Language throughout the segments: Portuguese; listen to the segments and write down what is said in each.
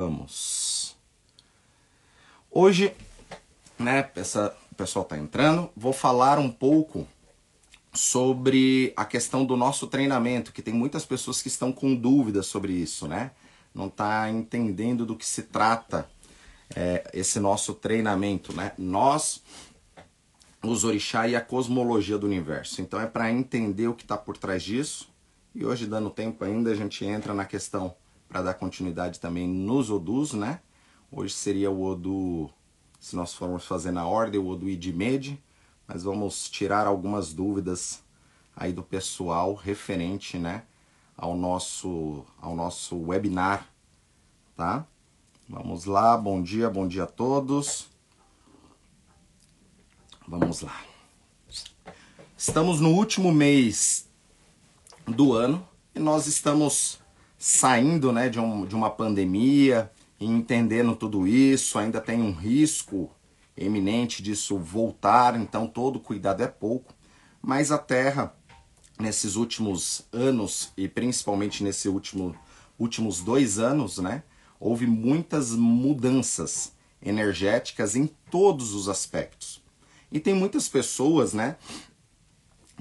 Vamos. Hoje, né, essa, o pessoal tá entrando, vou falar um pouco sobre a questão do nosso treinamento, que tem muitas pessoas que estão com dúvidas sobre isso, né? Não tá entendendo do que se trata é, esse nosso treinamento, né? Nós, os orixá e a cosmologia do universo. Então é para entender o que está por trás disso. E hoje, dando tempo ainda, a gente entra na questão para dar continuidade também nos Odus, né? Hoje seria o Odu, se nós formos fazer na ordem, o Odu Idimede, mas vamos tirar algumas dúvidas aí do pessoal referente, né, ao nosso ao nosso webinar, tá? Vamos lá, bom dia, bom dia a todos. Vamos lá. Estamos no último mês do ano e nós estamos saindo né, de, um, de uma pandemia e entendendo tudo isso, ainda tem um risco eminente disso voltar, então todo cuidado é pouco, mas a Terra, nesses últimos anos, e principalmente nesses último, últimos dois anos, né, houve muitas mudanças energéticas em todos os aspectos. E tem muitas pessoas, né,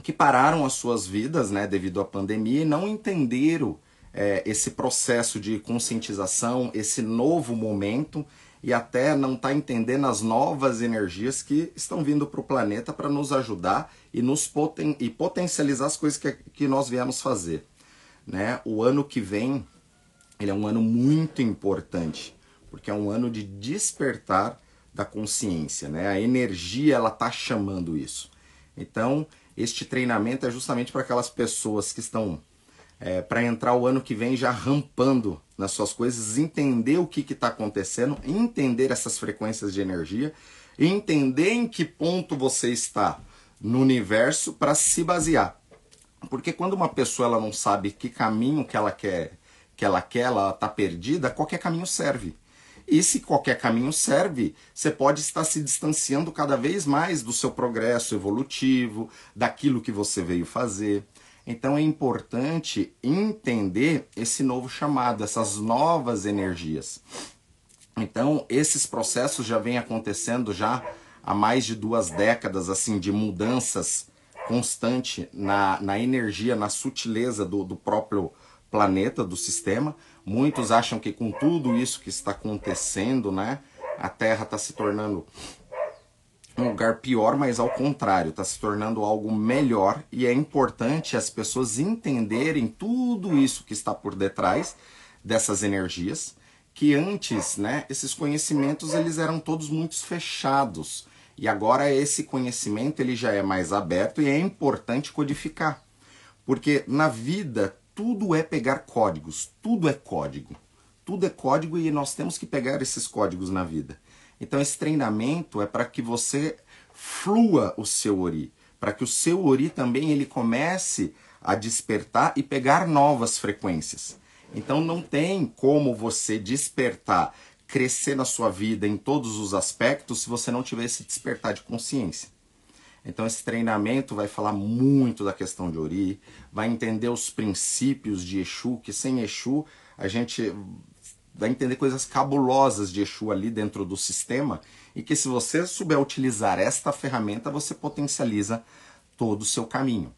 que pararam as suas vidas, né, devido à pandemia e não entenderam é, esse processo de conscientização, esse novo momento e até não está entendendo as novas energias que estão vindo para o planeta para nos ajudar e nos poten e potencializar as coisas que, que nós viemos fazer. Né? O ano que vem ele é um ano muito importante, porque é um ano de despertar da consciência. Né? A energia ela está chamando isso. Então, este treinamento é justamente para aquelas pessoas que estão é, para entrar o ano que vem já rampando nas suas coisas, entender o que está acontecendo, entender essas frequências de energia, entender em que ponto você está no universo para se basear. Porque quando uma pessoa ela não sabe que caminho que ela quer, que ela quer, ela está perdida, qualquer caminho serve. E se qualquer caminho serve, você pode estar se distanciando cada vez mais do seu progresso evolutivo, daquilo que você veio fazer. Então é importante entender esse novo chamado, essas novas energias. Então esses processos já vêm acontecendo já há mais de duas décadas, assim, de mudanças constante na, na energia, na sutileza do, do próprio planeta, do sistema. Muitos acham que com tudo isso que está acontecendo, né, a Terra está se tornando um lugar pior, mas ao contrário, está se tornando algo melhor e é importante as pessoas entenderem tudo isso que está por detrás dessas energias, que antes, né, esses conhecimentos eles eram todos muito fechados. E agora esse conhecimento ele já é mais aberto e é importante codificar, porque na vida tudo é pegar códigos, tudo é código, tudo é código e nós temos que pegar esses códigos na vida. Então esse treinamento é para que você flua o seu ori, para que o seu ori também ele comece a despertar e pegar novas frequências. Então não tem como você despertar, crescer na sua vida em todos os aspectos se você não tiver esse despertar de consciência. Então esse treinamento vai falar muito da questão de Ori, vai entender os princípios de Exu, que sem Exu a gente vai entender coisas cabulosas de Exu ali dentro do sistema e que se você souber utilizar esta ferramenta, você potencializa todo o seu caminho.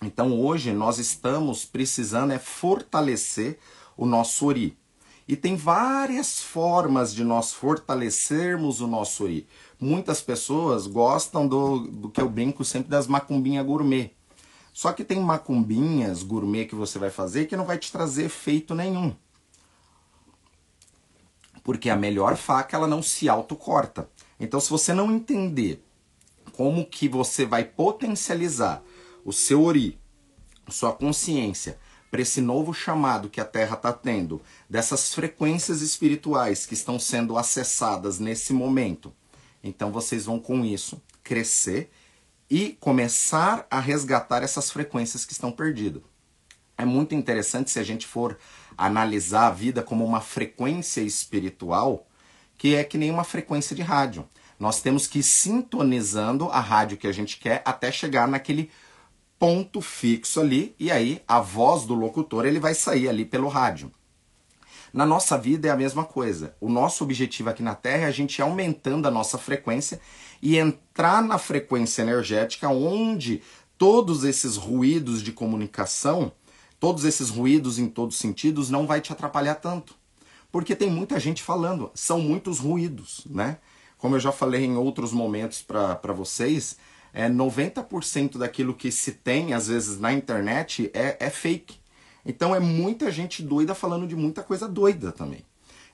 Então hoje nós estamos precisando é fortalecer o nosso Ori. E tem várias formas de nós fortalecermos o nosso Ori. Muitas pessoas gostam do, do que eu brinco sempre das macumbinhas gourmet. Só que tem macumbinhas gourmet que você vai fazer que não vai te trazer efeito nenhum porque a melhor faca ela não se autocorta. Então, se você não entender como que você vai potencializar o seu ori, sua consciência, para esse novo chamado que a Terra está tendo, dessas frequências espirituais que estão sendo acessadas nesse momento, então vocês vão com isso crescer e começar a resgatar essas frequências que estão perdidas. É muito interessante se a gente for analisar a vida como uma frequência espiritual, que é que nem uma frequência de rádio. Nós temos que ir sintonizando a rádio que a gente quer até chegar naquele ponto fixo ali, e aí a voz do locutor ele vai sair ali pelo rádio. Na nossa vida é a mesma coisa. O nosso objetivo aqui na Terra é a gente ir aumentando a nossa frequência e entrar na frequência energética onde todos esses ruídos de comunicação, todos esses ruídos em todos os sentidos não vai te atrapalhar tanto. Porque tem muita gente falando, são muitos ruídos, né? Como eu já falei em outros momentos para vocês, é 90% daquilo que se tem, às vezes, na internet é, é fake. Então é muita gente doida falando de muita coisa doida também.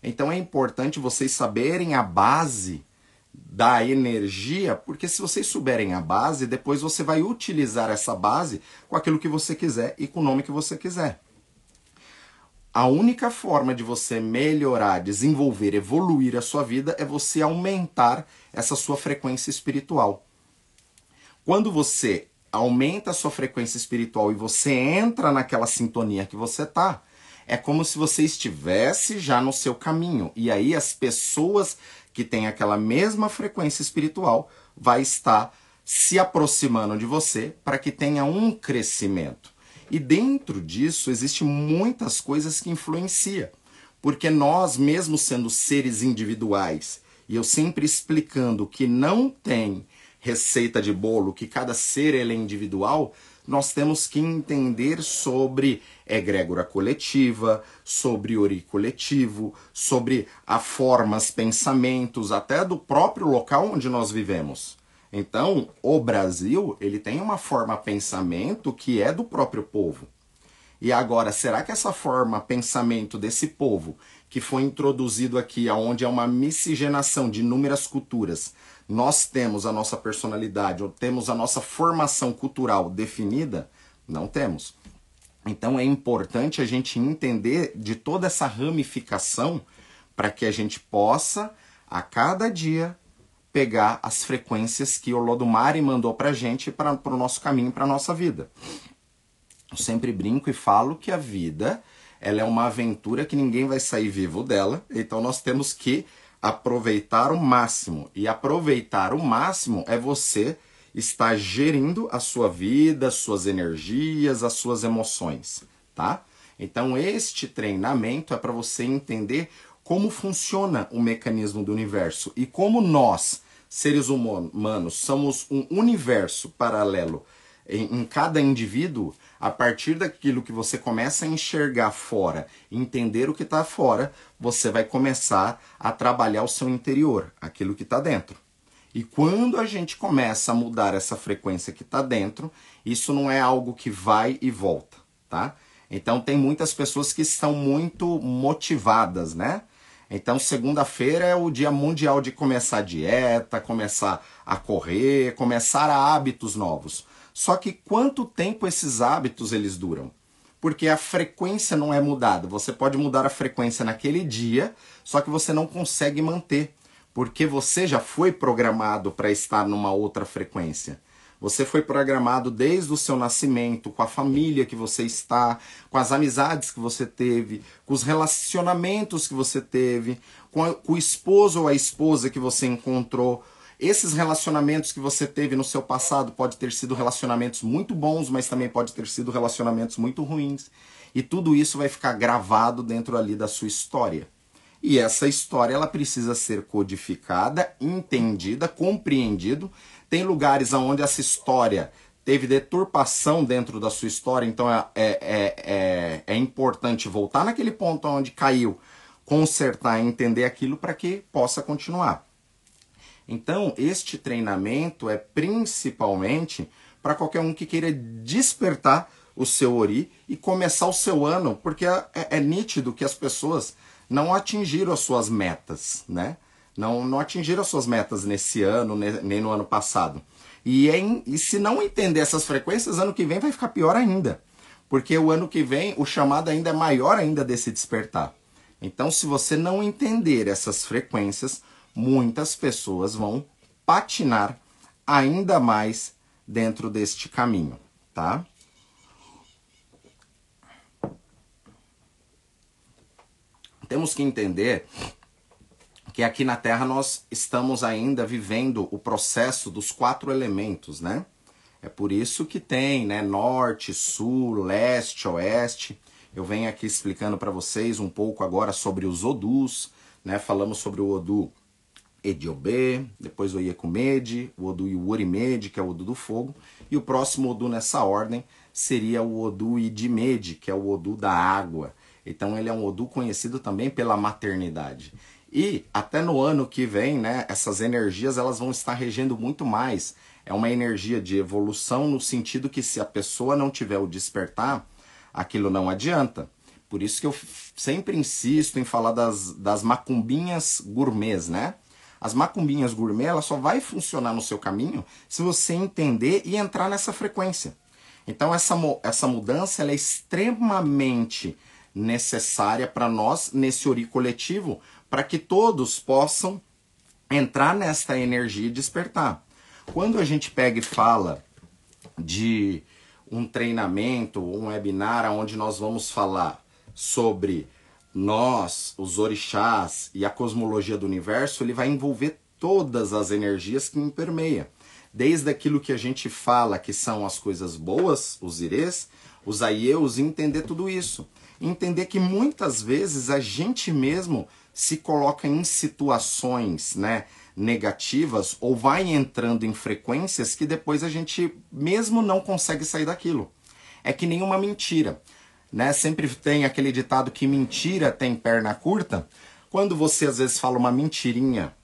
Então é importante vocês saberem a base da energia, porque se vocês souberem a base, depois você vai utilizar essa base com aquilo que você quiser e com o nome que você quiser. A única forma de você melhorar, desenvolver, evoluir a sua vida é você aumentar essa sua frequência espiritual. Quando você aumenta a sua frequência espiritual e você entra naquela sintonia que você tá, é como se você estivesse já no seu caminho. E aí as pessoas que têm aquela mesma frequência espiritual vai estar se aproximando de você para que tenha um crescimento. E dentro disso existe muitas coisas que influenciam. Porque nós, mesmo sendo seres individuais, e eu sempre explicando que não tem receita de bolo, que cada ser ele é individual, nós temos que entender sobre egrégora coletiva, sobre ori coletivo, sobre a formas, pensamentos, até do próprio local onde nós vivemos. Então, o Brasil, ele tem uma forma pensamento que é do próprio povo. E agora, será que essa forma pensamento desse povo, que foi introduzido aqui, onde é uma miscigenação de inúmeras culturas, nós temos a nossa personalidade ou temos a nossa formação cultural definida? Não temos. Então é importante a gente entender de toda essa ramificação para que a gente possa, a cada dia, pegar as frequências que o Lodumare mandou para a gente para o nosso caminho, para a nossa vida. Eu sempre brinco e falo que a vida ela é uma aventura que ninguém vai sair vivo dela, então nós temos que aproveitar o máximo. E aproveitar o máximo é você estar gerindo a sua vida, as suas energias, as suas emoções, tá? Então este treinamento é para você entender como funciona o mecanismo do universo e como nós, seres humanos, somos um universo paralelo em, em cada indivíduo, a partir daquilo que você começa a enxergar fora, entender o que está fora, você vai começar a trabalhar o seu interior, aquilo que está dentro. E quando a gente começa a mudar essa frequência que está dentro, isso não é algo que vai e volta, tá? Então tem muitas pessoas que estão muito motivadas, né? Então segunda-feira é o dia mundial de começar a dieta, começar a correr, começar a hábitos novos. Só que quanto tempo esses hábitos eles duram? Porque a frequência não é mudada. Você pode mudar a frequência naquele dia, só que você não consegue manter, porque você já foi programado para estar numa outra frequência. Você foi programado desde o seu nascimento, com a família que você está, com as amizades que você teve, com os relacionamentos que você teve, com, a, com o esposo ou a esposa que você encontrou. Esses relacionamentos que você teve no seu passado pode ter sido relacionamentos muito bons, mas também pode ter sido relacionamentos muito ruins. E tudo isso vai ficar gravado dentro ali da sua história. E essa história ela precisa ser codificada, entendida, compreendido. Tem lugares onde essa história teve deturpação dentro da sua história, então é, é, é, é, é importante voltar naquele ponto onde caiu, consertar, entender aquilo para que possa continuar. Então, este treinamento é principalmente para qualquer um que queira despertar o seu ori e começar o seu ano, porque é, é, é, nítido que as pessoas não atingiram as suas metas, né? Não, não atingiram as suas metas nesse ano, nem no ano passado. E, é e se não entender essas frequências, ano que vem vai ficar pior ainda. Porque o ano que vem o chamado ainda é maior ainda desse despertar. Então, se você não entender essas frequências, muitas pessoas vão patinar ainda mais dentro deste caminho, tá? Temos que entender que aqui na Terra nós estamos ainda vivendo o processo dos quatro elementos, né? É por isso que tem, né, norte, sul, leste, oeste. Eu venho aqui explicando para vocês um pouco agora sobre os Odus, né? Falamos sobre o Odu Ediobê, depois o Iekumede, o Odu Iwurimede, que é o Odu do fogo, e o próximo Odu nessa ordem seria o Odu Idimede, que é o Odu da água. Então ele é um Odu conhecido também pela maternidade. E até no ano que vem, né, essas energias elas vão estar regendo muito mais. É uma energia de evolução no sentido que se a pessoa não tiver o despertar, aquilo não adianta. Por isso que eu sempre insisto em falar das, das macumbinhas gourmets, né? As macumbinhas gourmet, ela só vai funcionar no seu caminho se você entender e entrar nessa frequência. Então essa, essa mudança é extremamente necessária para nós nesse ori coletivo, para que todos possam entrar nesta energia e despertar. Quando a gente pega e fala de um treinamento, um webinar onde nós vamos falar sobre nós, os orixás e a cosmologia do universo, ele vai envolver todas as energias que me. Desde aquilo que a gente fala que são as coisas boas, os irês, os aieus, entender tudo isso. Entender que muitas vezes a gente mesmo se coloca em situações né, negativas ou vai entrando em frequências que depois a gente mesmo não consegue sair daquilo. É que nem uma mentira né? Sempre tem aquele ditado que mentira tem perna curta. Quando você às vezes fala uma mentirinha,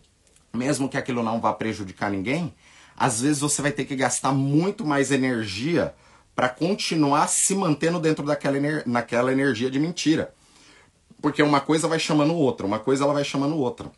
mesmo que aquilo não vá prejudicar ninguém, às vezes você vai ter que gastar muito mais energia para continuar se mantendo dentro daquela naquela energia de mentira. Porque uma coisa vai chamando outra, uma coisa ela vai chamando outra.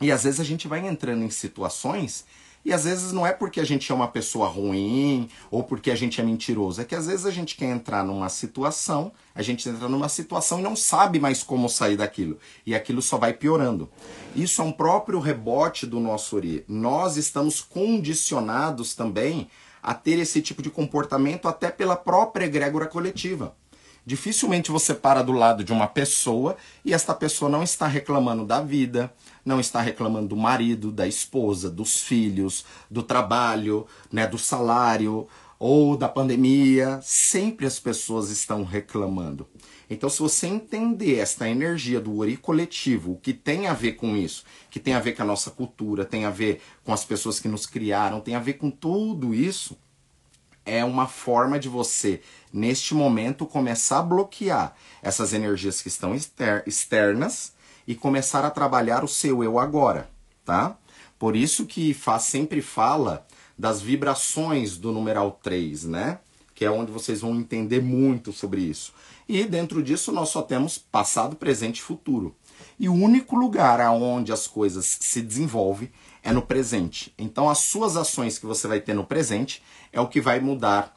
E às vezes a gente vai entrando em situações e às vezes não é porque a gente é uma pessoa ruim ou porque a gente é mentiroso, é que às vezes a gente quer entrar numa situação, a gente entra numa situação e não sabe mais como sair daquilo. E aquilo só vai piorando. Isso é um próprio rebote do nosso Ori. Nós estamos condicionados também a ter esse tipo de comportamento até pela própria egrégora coletiva. Dificilmente você para do lado de uma pessoa e esta pessoa não está reclamando da vida, não está reclamando do marido, da esposa, dos filhos, do trabalho, né, do salário ou da pandemia. Sempre as pessoas estão reclamando. Então, se você entender esta energia do ori coletivo, o que tem a ver com isso, que tem a ver com a nossa cultura, tem a ver com as pessoas que nos criaram, tem a ver com tudo isso, é uma forma de você, neste momento, começar a bloquear essas energias que estão externas e começar a trabalhar o seu eu agora, tá? Por isso que faz, sempre fala das vibrações do numeral 3, né? Que é onde vocês vão entender muito sobre isso. E dentro disso nós só temos passado, presente e futuro. E o único lugar aonde as coisas se desenvolvem é no presente. Então as suas ações que você vai ter no presente é o que vai mudar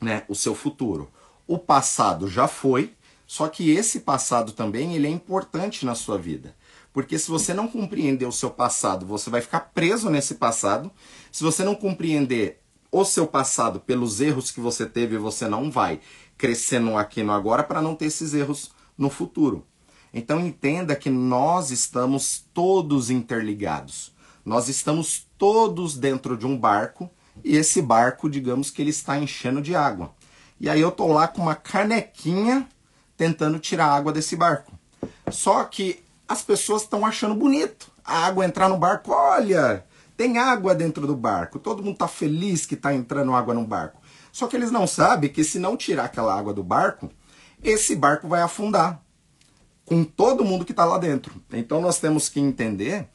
né, o seu futuro. O passado já foi, só que esse passado também ele é importante na sua vida. Porque se você não compreender o seu passado, você vai ficar preso nesse passado. Se você não compreender o seu passado pelos erros que você teve, você não vai crescer no aqui no agora para não ter esses erros no futuro. Então entenda que nós estamos todos interligados. Nós estamos todos dentro de um barco e esse barco, digamos que ele está enchendo de água. E aí eu tô lá com uma canequinha tentando tirar água desse barco. Só que as pessoas estão achando bonito a água entrar no barco. Olha, tem água dentro do barco. Todo mundo está feliz que está entrando água no barco. Só que eles não sabem que se não tirar aquela água do barco, esse barco vai afundar com todo mundo que está lá dentro. Então nós temos que entender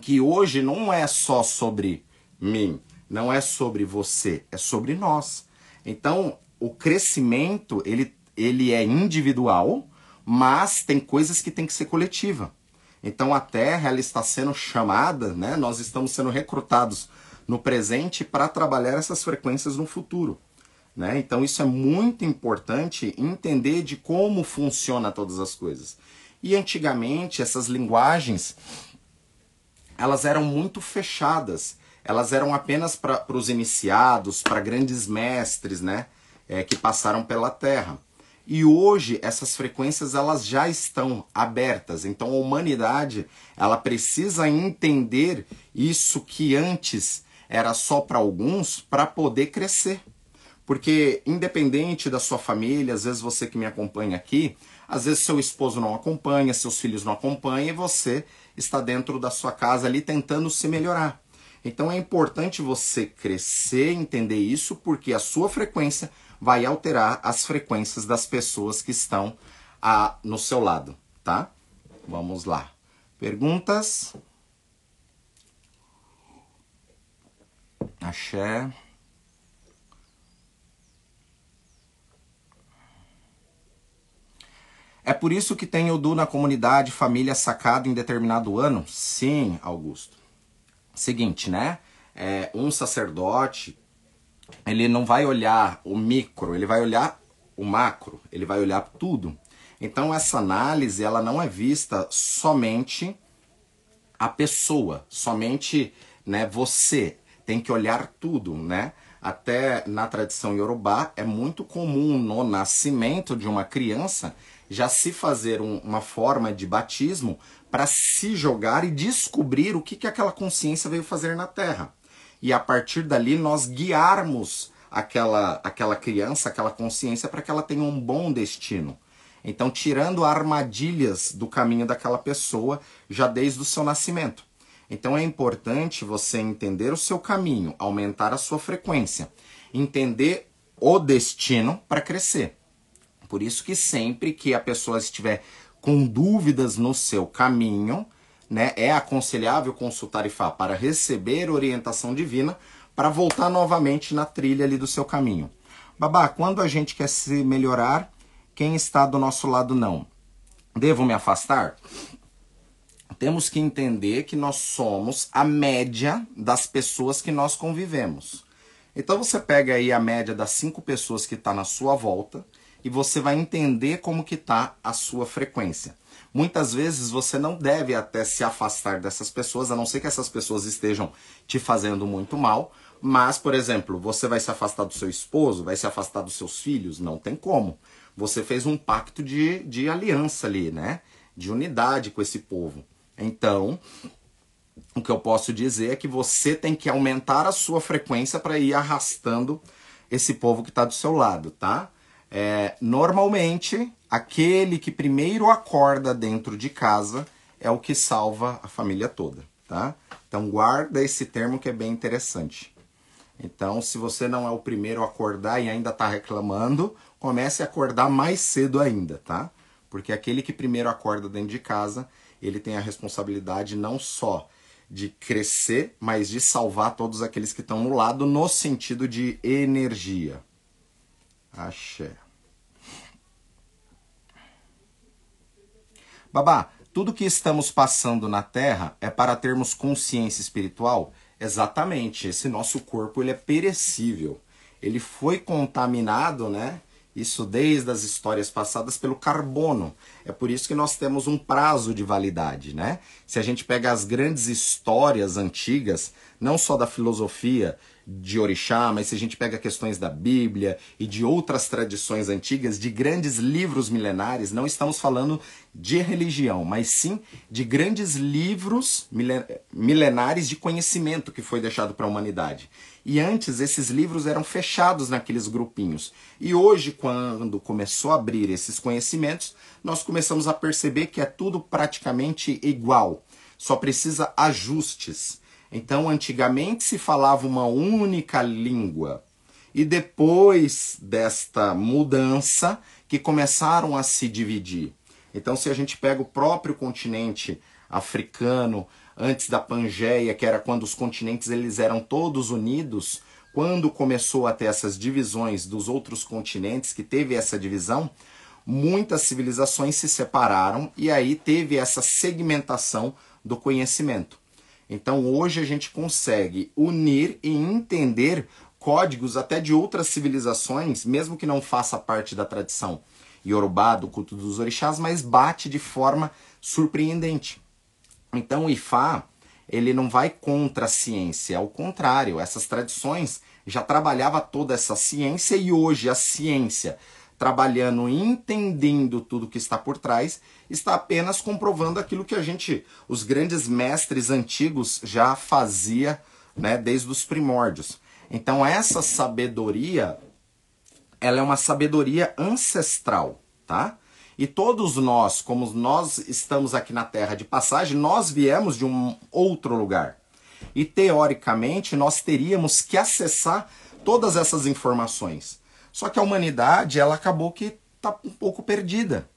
que hoje não é só sobre mim, não é sobre você, é sobre nós. Então, o crescimento, ele, ele é individual, mas tem coisas que tem que ser coletiva. Então, a Terra ela está sendo chamada, né? nós estamos sendo recrutados no presente para trabalhar essas frequências no futuro. Né? Então, isso é muito importante entender de como funciona todas as coisas. E antigamente, essas linguagens elas eram muito fechadas elas eram apenas para os iniciados, para grandes mestres, né, é, que passaram pela Terra. E hoje essas frequências elas já estão abertas. Então a humanidade ela precisa entender isso que antes era só para alguns para poder crescer. Porque independente da sua família, às vezes você que me acompanha aqui, às vezes seu esposo não acompanha, seus filhos não acompanham e você está dentro da sua casa ali tentando se melhorar. Então é importante você crescer, entender isso, porque a sua frequência vai alterar as frequências das pessoas que estão a, no seu lado, tá? Vamos lá. Perguntas? Axé. É por isso que tem o Du na comunidade Família Sacado em determinado ano? Sim, Augusto. Seguinte, né? É, um sacerdote, ele não vai olhar o micro, ele vai olhar o macro, ele vai olhar tudo. Então essa análise, ela não é vista somente a pessoa, somente né, você. Tem que olhar tudo, né? Até na tradição iorubá é muito comum no nascimento de uma criança já se fazer um, uma forma de batismo para se jogar e descobrir o que, que aquela consciência veio fazer na Terra. E a partir dali nós guiarmos aquela, aquela criança, aquela consciência, para que ela tenha um bom destino. Então, tirando armadilhas do caminho daquela pessoa já desde o seu nascimento. Então, é importante você entender o seu caminho, aumentar a sua frequência, entender o destino para crescer. Por isso que sempre que a pessoa estiver com dúvidas no seu caminho, né, é aconselhável consultar IFA para receber orientação divina para voltar novamente na trilha ali do seu caminho. Babá, quando a gente quer se melhorar, quem está do nosso lado não. Devo me afastar? Temos que entender que nós somos a média das pessoas que nós convivemos. Então você pega aí a média das cinco pessoas que está na sua volta e você vai entender como que está a sua frequência. Muitas vezes você não deve até se afastar dessas pessoas, a não ser que essas pessoas estejam te fazendo muito mal. Mas, por exemplo, você vai se afastar do seu esposo, vai se afastar dos seus filhos? Não tem como. Você fez um pacto de, de aliança ali, né? De unidade com esse povo. Então, o que eu posso dizer é que você tem que aumentar a sua frequência para ir arrastando esse povo que está do seu lado, tá? É, normalmente, aquele que primeiro acorda dentro de casa é o que salva a família toda, tá? Então guarda esse termo que é bem interessante. Então, se você não é o primeiro a acordar e ainda está reclamando, comece a acordar mais cedo ainda, tá? Porque aquele que primeiro acorda dentro de casa, ele tem a responsabilidade não só de crescer, mas de salvar todos aqueles que estão no lado no sentido de energia. Axé. Babá, tudo que estamos passando na Terra é para termos consciência espiritual? Exatamente. Esse nosso corpo ele é perecível. Ele foi contaminado, né? Isso desde as histórias passadas pelo carbono. É por isso que nós temos um prazo de validade, né? Se a gente pega as grandes histórias antigas, não só da filosofia de orixá, mas se a gente pega questões da Bíblia e de outras tradições antigas, de grandes livros milenares, não estamos falando de religião, mas sim de grandes livros milenares de conhecimento que foi deixado para a humanidade. E antes esses livros eram fechados naqueles grupinhos. E hoje, quando começou a abrir esses conhecimentos, nós começamos a perceber que é tudo praticamente igual. Só precisa ajustes. Então, antigamente se falava uma única língua. E depois desta mudança, que começaram a se dividir. Então, se a gente pega o próprio continente africano, antes da Pangeia, que era quando os continentes eles eram todos unidos, quando começou a ter essas divisões dos outros continentes, que teve essa divisão, muitas civilizações se separaram e aí teve essa segmentação do conhecimento. Então hoje a gente consegue unir e entender códigos até de outras civilizações, mesmo que não faça parte da tradição iorubá, do culto dos orixás, mas bate de forma surpreendente. Então o Ifá, ele não vai contra a ciência, ao contrário, essas tradições já trabalhava toda essa ciência e hoje a ciência, trabalhando entendendo tudo que está por trás, está apenas comprovando aquilo que a gente, os grandes mestres antigos já fazia, né, desde os primórdios. Então essa sabedoria ela é uma sabedoria ancestral, tá? E todos nós, como nós estamos aqui na Terra de passagem, nós viemos de um outro lugar. E teoricamente nós teríamos que acessar todas essas informações. Só que a humanidade, ela acabou que está um pouco perdida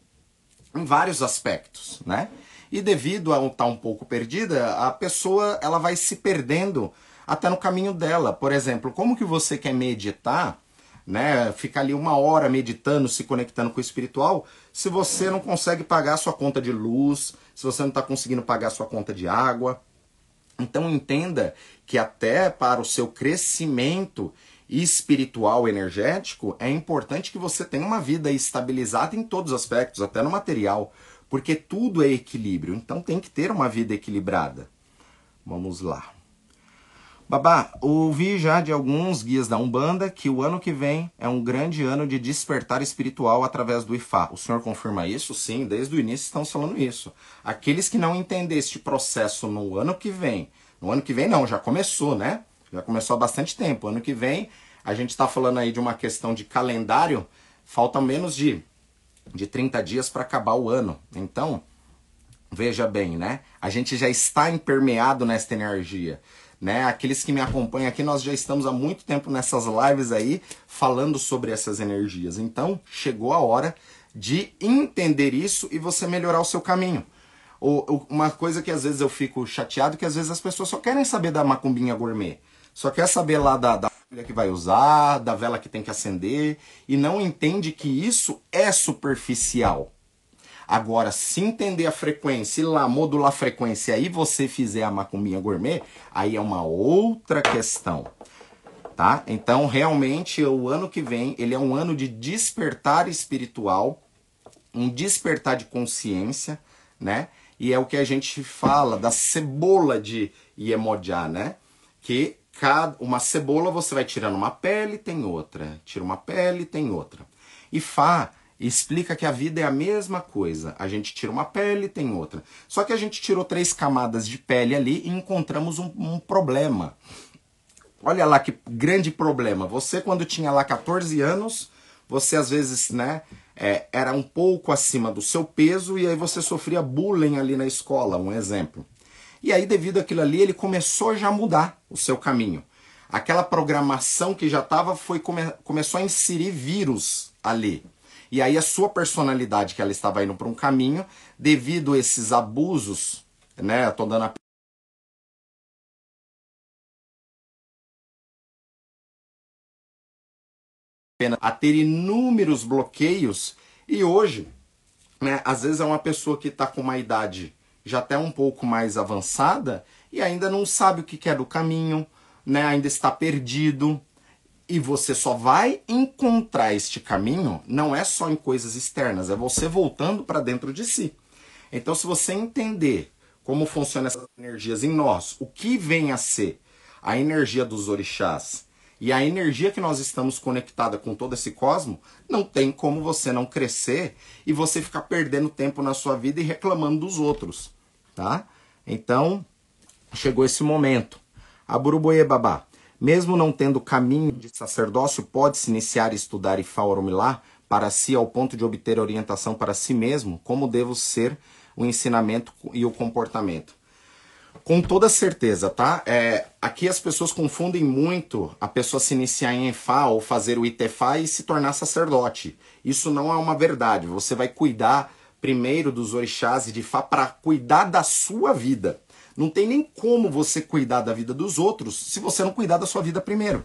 em vários aspectos, né? E devido a estar tá um pouco perdida, a pessoa ela vai se perdendo até no caminho dela. Por exemplo, como que você quer meditar, né? Ficar ali uma hora meditando, se conectando com o espiritual, se você não consegue pagar sua conta de luz, se você não está conseguindo pagar sua conta de água. Então entenda que até para o seu crescimento espiritual energético, é importante que você tenha uma vida estabilizada em todos os aspectos, até no material, porque tudo é equilíbrio, então tem que ter uma vida equilibrada. Vamos lá. Babá, ouvi já de alguns guias da Umbanda que o ano que vem é um grande ano de despertar espiritual através do Ifá. O senhor confirma isso? Sim, desde o início estamos falando isso. Aqueles que não entendem este processo no ano que vem, no ano que vem não, já começou, né? Já começou há bastante tempo. Ano que vem, a gente está falando aí de uma questão de calendário, faltam menos de, de 30 dias para acabar o ano. Então, veja bem, né? A gente já está impermeado nesta energia. Né? Aqueles que me acompanham aqui, nós já estamos há muito tempo nessas lives aí falando sobre essas energias. Então, chegou a hora de entender isso e você melhorar o seu caminho. uma coisa que às vezes eu fico chateado, que às vezes as pessoas só querem saber da macumbinha gourmet. Só quer saber lá da, da que vai usar, da vela que tem que acender, e não entende que isso é superficial. Agora, se entender a frequência e lá modular a frequência e aí você fizer a macumbinha gourmet, aí é uma outra questão. Tá? Então, realmente, o ano que vem, ele é um ano de despertar espiritual, um despertar de consciência, né? E é o que a gente fala da cebola de Iemoja, né? Que cada, uma cebola você vai tirando uma pele, tem outra. Tira uma pele, tem outra. E Fá explica que a vida é a mesma coisa. A gente tira uma pele, tem outra. Só que a gente tirou três camadas de pele ali e encontramos um, um problema. Olha lá que grande problema. Você, quando tinha lá 14 anos, você às vezes, né, é, era um pouco acima do seu peso e aí você sofria bullying ali na escola, um exemplo. E aí, devido àquilo ali, ele começou já a mudar o seu caminho. Aquela programação que já estava foi come, começou a inserir vírus ali. E aí a sua personalidade, que ela estava indo para um caminho, devido a esses abusos, né? Tô dando a pena a ter inúmeros bloqueios e hoje, né, às vezes é uma pessoa que está com uma idade já até um pouco mais avançada e ainda não sabe o que é do caminho, né? ainda está perdido. E você só vai encontrar este caminho não é só em coisas externas, é você voltando para dentro de si. Então, se você entender como funcionam essas energias em nós, o que vem a ser a energia dos orixás e a energia que nós estamos conectada com todo esse cosmo, não tem como você não crescer e você ficar perdendo tempo na sua vida e reclamando dos outros tá? Então, chegou esse momento. A Buruboie Babá, mesmo não tendo caminho de sacerdócio, pode-se iniciar estudar Ifá Oromilá para si ao ponto de obter orientação para si mesmo, como devo ser o ensinamento e o comportamento. Com toda certeza, tá? É, aqui as pessoas confundem muito a pessoa se iniciar em Ifá ou fazer o Itefá e se tornar sacerdote. Isso não é uma verdade. Você vai cuidar primeiro dos orixás e de Fá para cuidar da sua vida. Não tem nem como você cuidar da vida dos outros se você não cuidar da sua vida primeiro.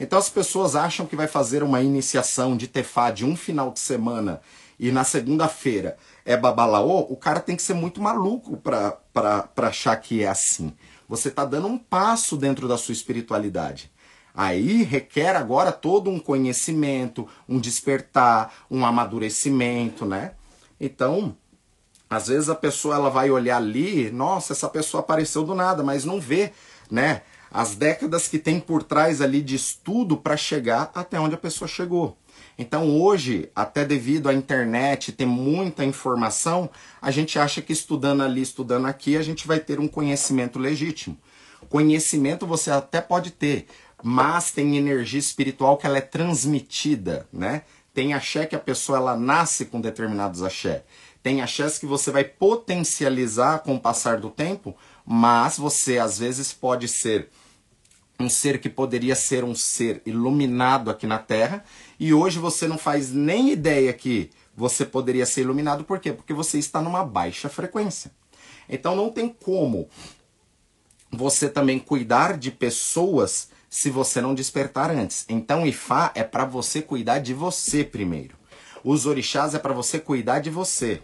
Então as pessoas acham que vai fazer uma iniciação de Tefá de um final de semana e na segunda-feira é babalaô, o cara tem que ser muito maluco para achar que é assim. Você está dando um passo dentro da sua espiritualidade. Aí requer agora todo um conhecimento, um despertar, um amadurecimento, né? Então, às vezes a pessoa ela vai olhar ali, nossa, essa pessoa apareceu do nada, mas não vê, né? As décadas que tem por trás ali de estudo para chegar até onde a pessoa chegou. Então hoje, até devido à internet ter muita informação, a gente acha que estudando ali, estudando aqui, a gente vai ter um conhecimento legítimo. Conhecimento você até pode ter, mas tem energia espiritual que ela é transmitida, né? Tem axé que a pessoa ela nasce com determinados axé. Tem axés que você vai potencializar com o passar do tempo, mas você às vezes pode ser um ser que poderia ser um ser iluminado aqui na Terra, e hoje você não faz nem ideia que você poderia ser iluminado, por quê? Porque você está numa baixa frequência. Então não tem como você também cuidar de pessoas se você não despertar antes. Então Ifá é para você cuidar de você primeiro. Os orixás é para você cuidar de você,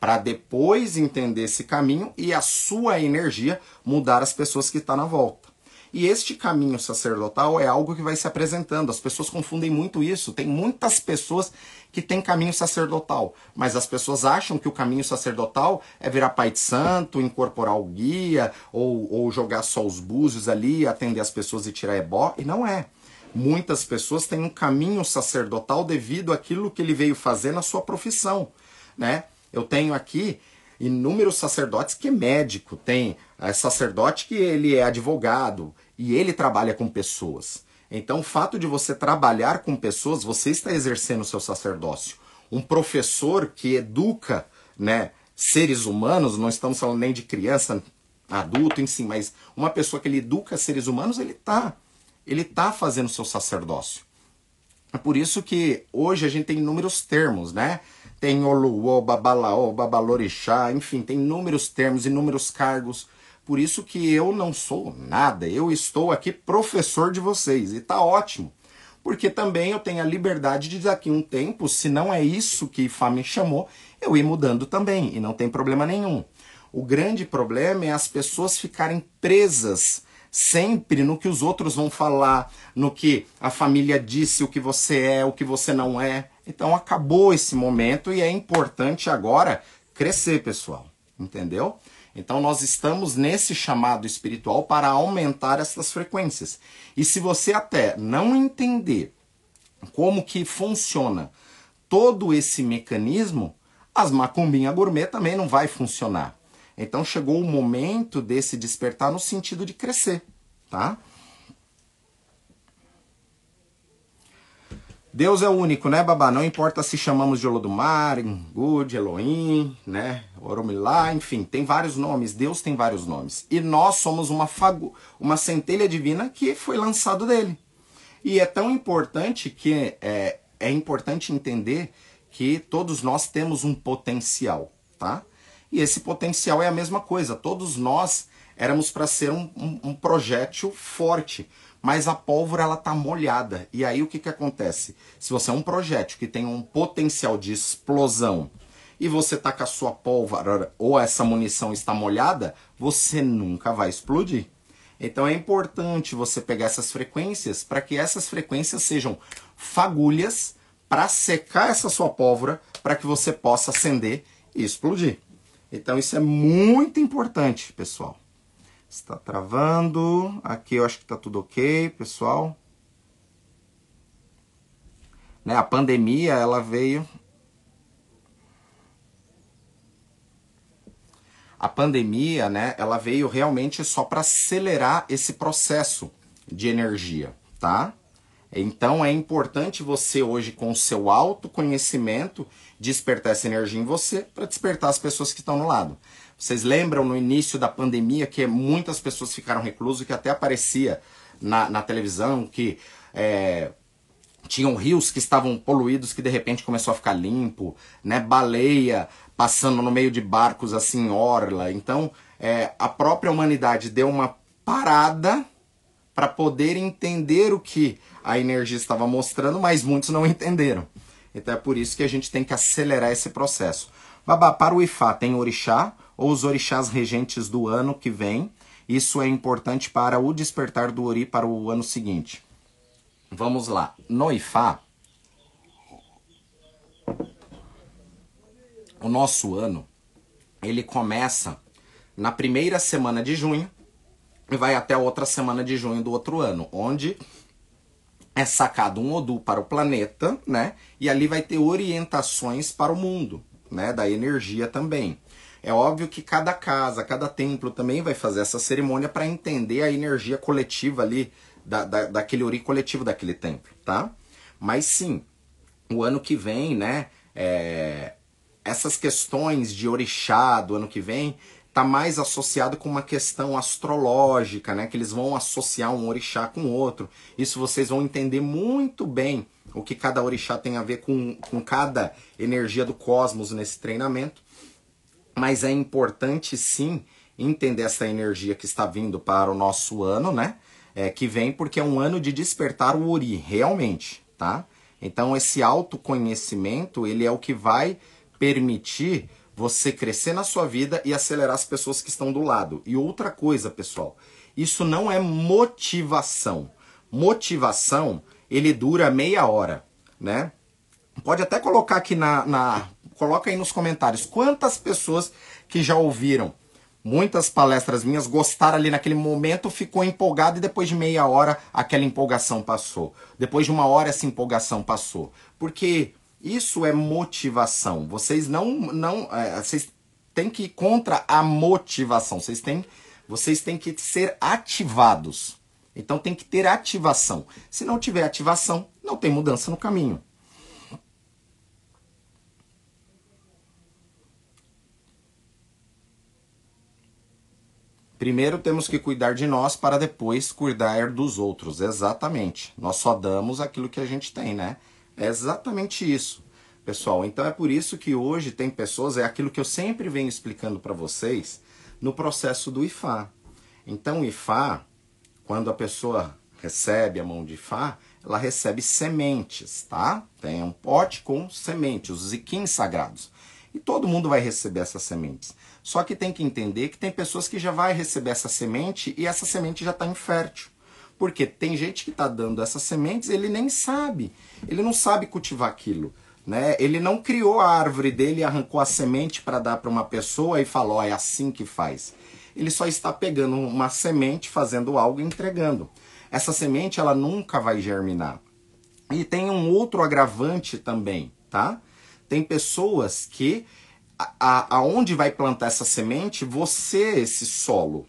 para depois entender esse caminho e a sua energia mudar as pessoas que estão tá na volta. E este caminho sacerdotal é algo que vai se apresentando. As pessoas confundem muito isso. Tem muitas pessoas que têm caminho sacerdotal, mas as pessoas acham que o caminho sacerdotal é virar pai de santo, incorporar o guia, ou, ou jogar só os búzios ali, atender as pessoas e tirar ebó, e não é. Muitas pessoas têm um caminho sacerdotal devido àquilo que ele veio fazer na sua profissão, né? Eu tenho aqui inúmeros sacerdotes que é médico, tem é sacerdote que ele é advogado e ele trabalha com pessoas. Então, o fato de você trabalhar com pessoas, você está exercendo o seu sacerdócio. Um professor que educa, né, seres humanos, não estamos falando nem de criança, adulto em si, mas uma pessoa que ele educa seres humanos, ele está ele tá fazendo o seu sacerdócio. É por isso que hoje a gente tem inúmeros termos, né? tem Oluô, Babalaô, Babalorixá, enfim, tem inúmeros termos, inúmeros cargos. Por isso que eu não sou nada, eu estou aqui professor de vocês e tá ótimo. Porque também eu tenho a liberdade de daqui um tempo, se não é isso que Ifá me chamou, eu ir mudando também e não tem problema nenhum. O grande problema é as pessoas ficarem presas sempre no que os outros vão falar, no que a família disse, o que você é, o que você não é. Então acabou esse momento e é importante agora crescer, pessoal. Entendeu? Então nós estamos nesse chamado espiritual para aumentar essas frequências. E se você até não entender como que funciona todo esse mecanismo, as macumbinha gourmet também não vai funcionar. Então chegou o momento desse despertar no sentido de crescer, tá? Deus é único, né, babá? Não importa se chamamos de Olodumar, Good, Elohim, né, Oromilá, enfim, tem vários nomes. Deus tem vários nomes. E nós somos uma, fagu uma centelha divina que foi lançado dele. E é tão importante que é, é importante entender que todos nós temos um potencial, tá? E esse potencial é a mesma coisa. Todos nós éramos para ser um, um, um, projétil forte, mas a pólvora ela tá molhada. E aí o que, que acontece? Se você é um projétil que tem um potencial de explosão e você tá com a sua pólvora ou essa munição está molhada, você nunca vai explodir. Então é importante você pegar essas frequências para que essas frequências sejam fagulhas para secar essa sua pólvora para que você possa acender e explodir. Então isso é muito importante, pessoal. Está travando. Aqui eu acho que está tudo ok, pessoal. Né, a pandemia, ela veio... A pandemia, né, ela veio realmente só para acelerar esse processo de energia, tá? Então é importante você hoje, com o seu autoconhecimento, despertar essa energia em você para despertar as pessoas que estão no lado. Vocês lembram no início da pandemia que muitas pessoas ficaram reclusas, que até aparecia na, na televisão que é, tinham rios que estavam poluídos que de repente começou a ficar limpo, né? Baleia passando no meio de barcos assim, orla. Então é, a própria humanidade deu uma parada para poder entender o que a energia estava mostrando, mas muitos não entenderam. Então é por isso que a gente tem que acelerar esse processo. Babá, para o Ifá tem orixá ou os orixás regentes do ano que vem. Isso é importante para o despertar do ori para o ano seguinte. Vamos lá. No Ifá, o nosso ano, ele começa na primeira semana de junho e vai até a outra semana de junho do outro ano, onde é sacado um Odu para o planeta, né? E ali vai ter orientações para o mundo, né? Da energia também. É óbvio que cada casa, cada templo também vai fazer essa cerimônia para entender a energia coletiva ali da, da, daquele ori coletivo daquele templo, tá? Mas sim, o ano que vem, né? É, essas questões de orixá do ano que vem tá mais associado com uma questão astrológica, né? Que eles vão associar um orixá com outro. Isso vocês vão entender muito bem o que cada orixá tem a ver com, com cada energia do cosmos nesse treinamento. Mas é importante sim entender essa energia que está vindo para o nosso ano, né? É, que vem porque é um ano de despertar o Ori, realmente, tá? Então esse autoconhecimento, ele é o que vai permitir você crescer na sua vida e acelerar as pessoas que estão do lado. E outra coisa, pessoal, isso não é motivação. Motivação, ele dura meia hora, né? Pode até colocar aqui na, na coloca aí nos comentários quantas pessoas que já ouviram muitas palestras minhas gostaram ali naquele momento, ficou empolgado e depois de meia hora aquela empolgação passou. Depois de uma hora essa empolgação passou. Porque isso é motivação. Vocês não. não é, vocês têm que ir contra a motivação. Vocês têm, vocês têm que ser ativados. Então tem que ter ativação. Se não tiver ativação, não tem mudança no caminho. Primeiro temos que cuidar de nós para depois cuidar dos outros. Exatamente. Nós só damos aquilo que a gente tem, né? É exatamente isso, pessoal. Então é por isso que hoje tem pessoas, é aquilo que eu sempre venho explicando para vocês no processo do IFA. Então, o IFA, quando a pessoa recebe a mão de IFA, ela recebe sementes, tá? Tem um pote com sementes, os ziquins sagrados. E todo mundo vai receber essas sementes. Só que tem que entender que tem pessoas que já vai receber essa semente e essa semente já está infértil. Porque tem gente que está dando essas sementes, ele nem sabe. Ele não sabe cultivar aquilo. Né? Ele não criou a árvore dele, arrancou a semente para dar para uma pessoa e falou: oh, é assim que faz. Ele só está pegando uma semente, fazendo algo e entregando. Essa semente ela nunca vai germinar. E tem um outro agravante também, tá? Tem pessoas que aonde vai plantar essa semente, você esse solo.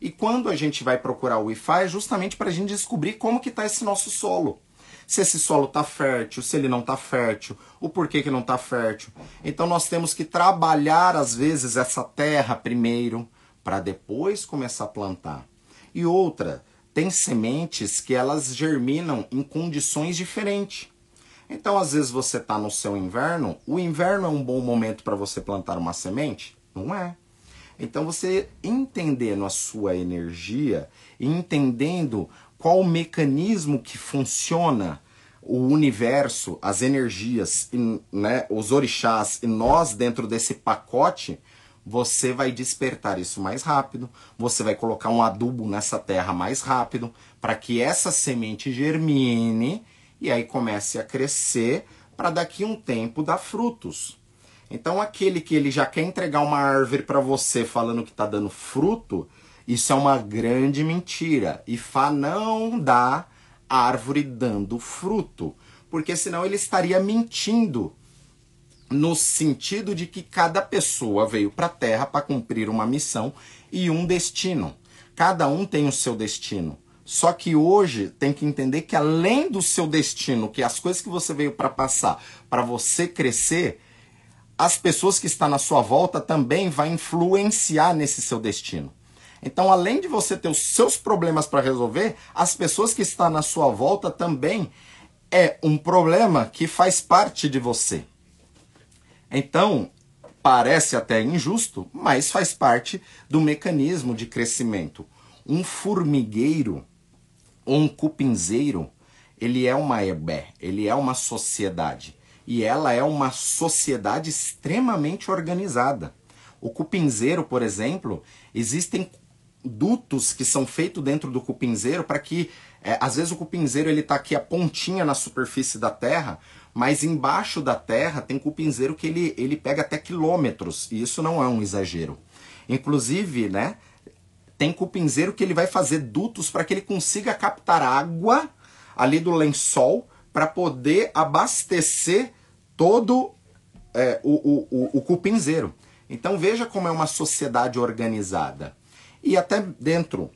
E quando a gente vai procurar o Wi-Fi é justamente para a gente descobrir como que está esse nosso solo. Se esse solo está fértil, se ele não está fértil, o porquê que não está fértil. Então nós temos que trabalhar às vezes essa terra primeiro para depois começar a plantar. E outra, tem sementes que elas germinam em condições diferentes. Então, às vezes você está no seu inverno, o inverno é um bom momento para você plantar uma semente? Não é. Então você entendendo a sua energia entendendo qual o mecanismo que funciona o universo, as energias, né, os orixás e nós dentro desse pacote, você vai despertar isso mais rápido, você vai colocar um adubo nessa terra mais rápido, para que essa semente germine e aí comece a crescer para daqui um tempo dar frutos. Então aquele que ele já quer entregar uma árvore para você falando que está dando fruto, isso é uma grande mentira. E Fá não dá árvore dando fruto, porque senão ele estaria mentindo no sentido de que cada pessoa veio para a Terra para cumprir uma missão e um destino. Cada um tem o seu destino. Só que hoje tem que entender que além do seu destino, que as coisas que você veio para passar, para você crescer, as pessoas que estão na sua volta também vai influenciar nesse seu destino. Então, além de você ter os seus problemas para resolver, as pessoas que estão na sua volta também é um problema que faz parte de você. Então, parece até injusto, mas faz parte do mecanismo de crescimento. Um formigueiro ou um cupinzeiro, ele é uma ebé, ele é uma sociedade e ela é uma sociedade extremamente organizada. O cupinzeiro, por exemplo, existem dutos que são feitos dentro do cupinzeiro para que é, às vezes o cupinzeiro ele está aqui a pontinha na superfície da terra, mas embaixo da terra tem cupinzeiro que ele, ele pega até quilômetros e isso não é um exagero. Inclusive, né, tem cupinzeiro que ele vai fazer dutos para que ele consiga captar água ali do lençol para poder abastecer todo é, o, o, o, o cupinzeiro. Então veja como é uma sociedade organizada. E até dentro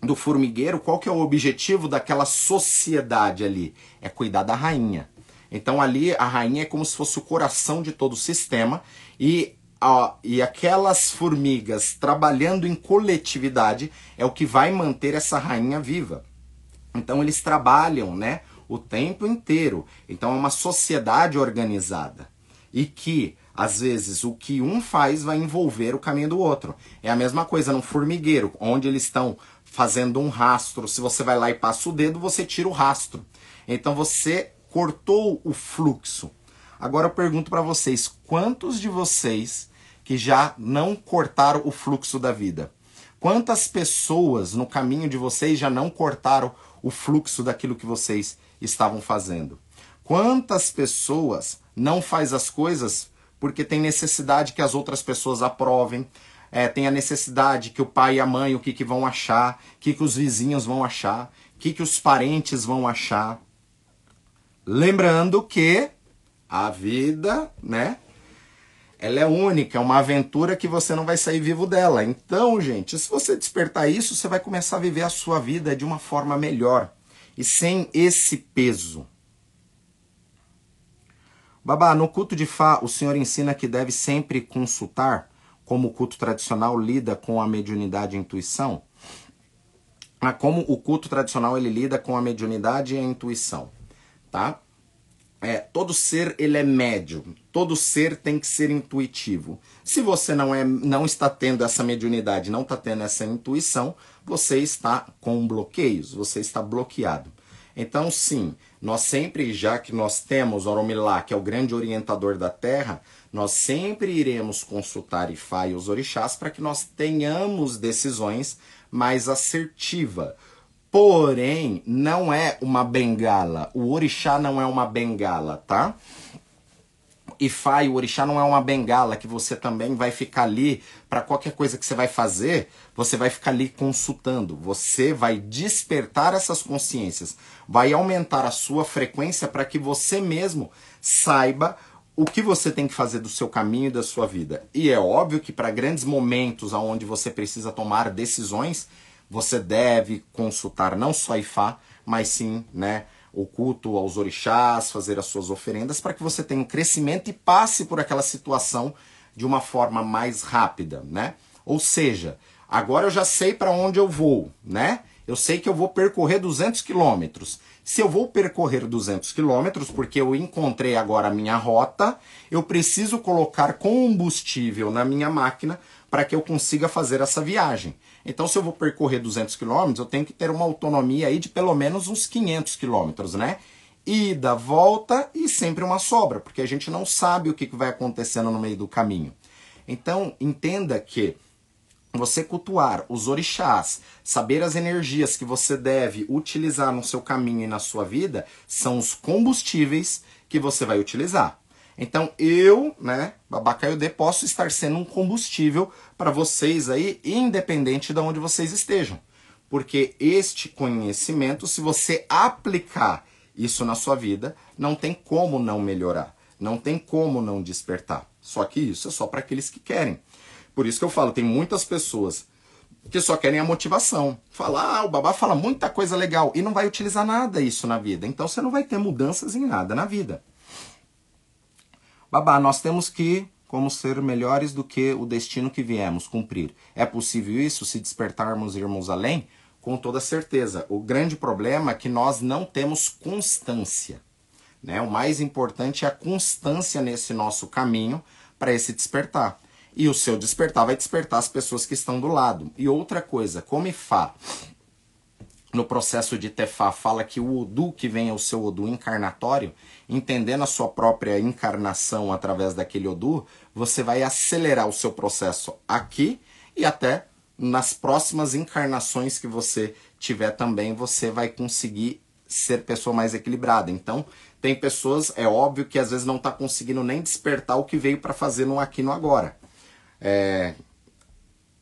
do formigueiro, qual que é o objetivo daquela sociedade ali? É cuidar da rainha. Então ali a rainha é como se fosse o coração de todo o sistema e, a, e aquelas formigas trabalhando em coletividade é o que vai manter essa rainha viva. Então eles trabalham, né, o tempo inteiro. Então é uma sociedade organizada e que às vezes o que um faz vai envolver o caminho do outro. É a mesma coisa no formigueiro, onde eles estão fazendo um rastro. Se você vai lá e passa o dedo, você tira o rastro. Então você cortou o fluxo. Agora eu pergunto para vocês, quantos de vocês que já não cortaram o fluxo da vida? Quantas pessoas no caminho de vocês já não cortaram o fluxo daquilo que vocês estavam fazendo? Quantas pessoas não faz as coisas porque tem necessidade que as outras pessoas aprovem, é, tem a necessidade que o pai e a mãe o que, que vão achar, o que, que os vizinhos vão achar, o que, que os parentes vão achar. Lembrando que a vida, né? Ela é única, é uma aventura que você não vai sair vivo dela. Então, gente, se você despertar isso, você vai começar a viver a sua vida de uma forma melhor e sem esse peso. Babá, no culto de Fá, o senhor ensina que deve sempre consultar, como o culto tradicional lida com a mediunidade e a intuição? Ah, como o culto tradicional ele lida com a mediunidade e a intuição? tá? É, todo ser ele é médio, todo ser tem que ser intuitivo. Se você não é, não está tendo essa mediunidade, não está tendo essa intuição, você está com bloqueios, você está bloqueado. Então, sim, nós sempre, já que nós temos Oromilá, que é o grande orientador da Terra, nós sempre iremos consultar Ifá e os orixás para que nós tenhamos decisões mais assertivas Porém, não é uma bengala. O orixá não é uma bengala, tá? Ifá e o orixá não é uma bengala que você também vai ficar ali para qualquer coisa que você vai fazer, você vai ficar ali consultando. Você vai despertar essas consciências, vai aumentar a sua frequência para que você mesmo saiba o que você tem que fazer do seu caminho e da sua vida. E é óbvio que para grandes momentos onde você precisa tomar decisões, você deve consultar não só Ifá, mas sim, né, o culto aos orixás, fazer as suas oferendas para que você tenha um crescimento e passe por aquela situação de uma forma mais rápida, né? Ou seja, agora eu já sei para onde eu vou, né? Eu sei que eu vou percorrer 200 quilômetros. Se eu vou percorrer 200 quilômetros, porque eu encontrei agora a minha rota, eu preciso colocar combustível na minha máquina para que eu consiga fazer essa viagem. Então, se eu vou percorrer 200 quilômetros, eu tenho que ter uma autonomia aí de pelo menos uns 500 quilômetros, né? Ida, volta e sempre uma sobra, porque a gente não sabe o que vai acontecendo no meio do caminho. Então, entenda que você cultuar os orixás, saber as energias que você deve utilizar no seu caminho e na sua vida, são os combustíveis que você vai utilizar. Então eu, né, Babacaiodê, posso estar sendo um combustível para vocês aí, independente de onde vocês estejam. Porque este conhecimento, se você aplicar isso na sua vida, não tem como não melhorar, não tem como não despertar. Só que isso é só para aqueles que querem. Por isso que eu falo, tem muitas pessoas que só querem a motivação. Falar, ah, o babá fala muita coisa legal e não vai utilizar nada isso na vida. Então você não vai ter mudanças em nada na vida. Babá, nós temos que como ser melhores do que o destino que viemos cumprir. É possível isso se despertarmos e irmos além? Com toda certeza. O grande problema é que nós não temos constância. Né? O mais importante é a constância nesse nosso caminho para esse despertar. E o seu despertar vai despertar as pessoas que estão do lado. E outra coisa, como Ifá, no processo de Tefá, fala que o Odu que vem é o seu Odu encarnatório, entendendo a sua própria encarnação através daquele Odu, você vai acelerar o seu processo aqui e até nas próximas encarnações que você tiver também, você vai conseguir ser pessoa mais equilibrada. Então, tem pessoas, é óbvio que às vezes não está conseguindo nem despertar o que veio para fazer no aqui no agora. É,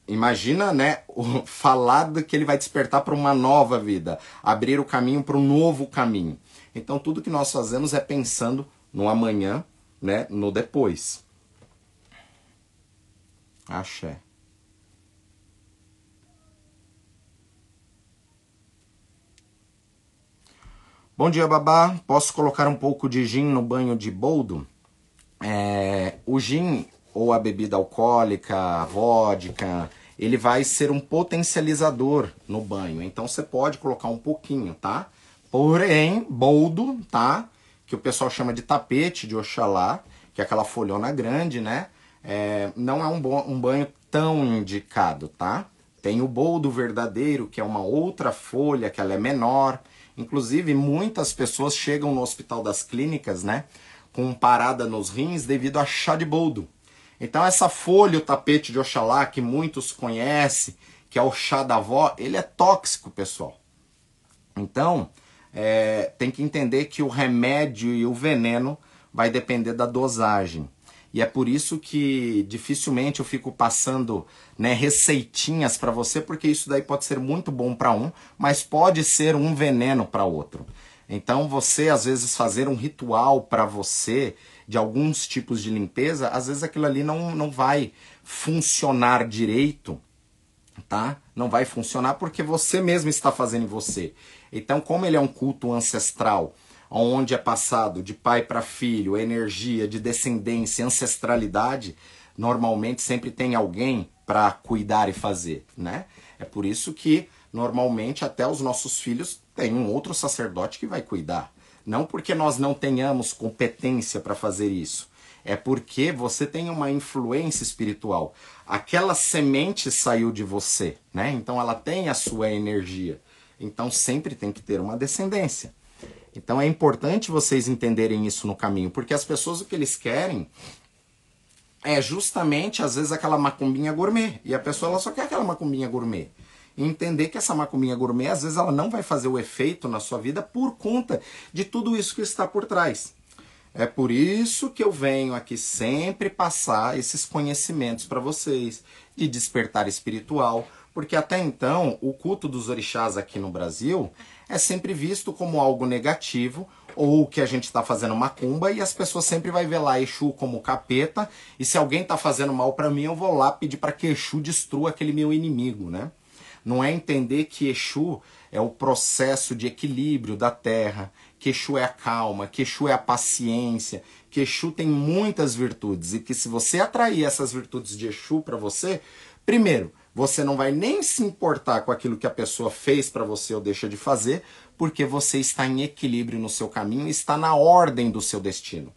Imagina, né, o falado que ele vai despertar para uma nova vida, abrir o caminho para um novo caminho. Então tudo que nós fazemos é pensando no amanhã, né, no depois. Axé. Bom dia, babá. Posso colocar um pouco de gin no banho de boldo? É, o gin ou a bebida alcoólica, a vodka, ele vai ser um potencializador no banho. Então você pode colocar um pouquinho, tá? Porém, boldo, tá? Que o pessoal chama de tapete de Oxalá, que é aquela folhona grande, né? É, não é um, um banho tão indicado, tá? Tem o boldo verdadeiro, que é uma outra folha, que ela é menor. Inclusive, muitas pessoas chegam no hospital das clínicas, né? Com parada nos rins devido a chá de boldo. Então essa folha, o tapete de Oxalá, que muitos conhecem, que é o chá da avó, ele é tóxico, pessoal. Então, é, tem que entender que o remédio e o veneno vai depender da dosagem. E é por isso que dificilmente eu fico passando né, receitinhas para você, porque isso daí pode ser muito bom para um, mas pode ser um veneno para outro. Então você às vezes fazer um ritual para você de alguns tipos de limpeza, às vezes aquilo ali não, não vai funcionar direito, tá? Não vai funcionar porque você mesmo está fazendo em você. Então, como ele é um culto ancestral, onde é passado de pai para filho, energia de descendência, ancestralidade, normalmente sempre tem alguém para cuidar e fazer, né? É por isso que normalmente até os nossos filhos têm um outro sacerdote que vai cuidar. Não porque nós não tenhamos competência para fazer isso. É porque você tem uma influência espiritual. Aquela semente saiu de você, né? Então ela tem a sua energia. Então sempre tem que ter uma descendência. Então é importante vocês entenderem isso no caminho, porque as pessoas o que eles querem é justamente às vezes aquela macumbinha gourmet. E a pessoa ela só quer aquela macumbinha gourmet entender que essa macumbinha gourmet, às vezes, ela não vai fazer o efeito na sua vida por conta de tudo isso que está por trás. É por isso que eu venho aqui sempre passar esses conhecimentos para vocês de despertar espiritual, porque até então o culto dos orixás aqui no Brasil é sempre visto como algo negativo ou que a gente está fazendo macumba e as pessoas sempre vai ver lá Exu como capeta e se alguém está fazendo mal para mim eu vou lá pedir para que Exu destrua aquele meu inimigo, né? Não é entender que Exu é o processo de equilíbrio da Terra, que Exu é a calma, que Exu é a paciência, que Exu tem muitas virtudes e que se você atrair essas virtudes de Exu para você, primeiro, você não vai nem se importar com aquilo que a pessoa fez para você ou deixa de fazer, porque você está em equilíbrio no seu caminho, está na ordem do seu destino.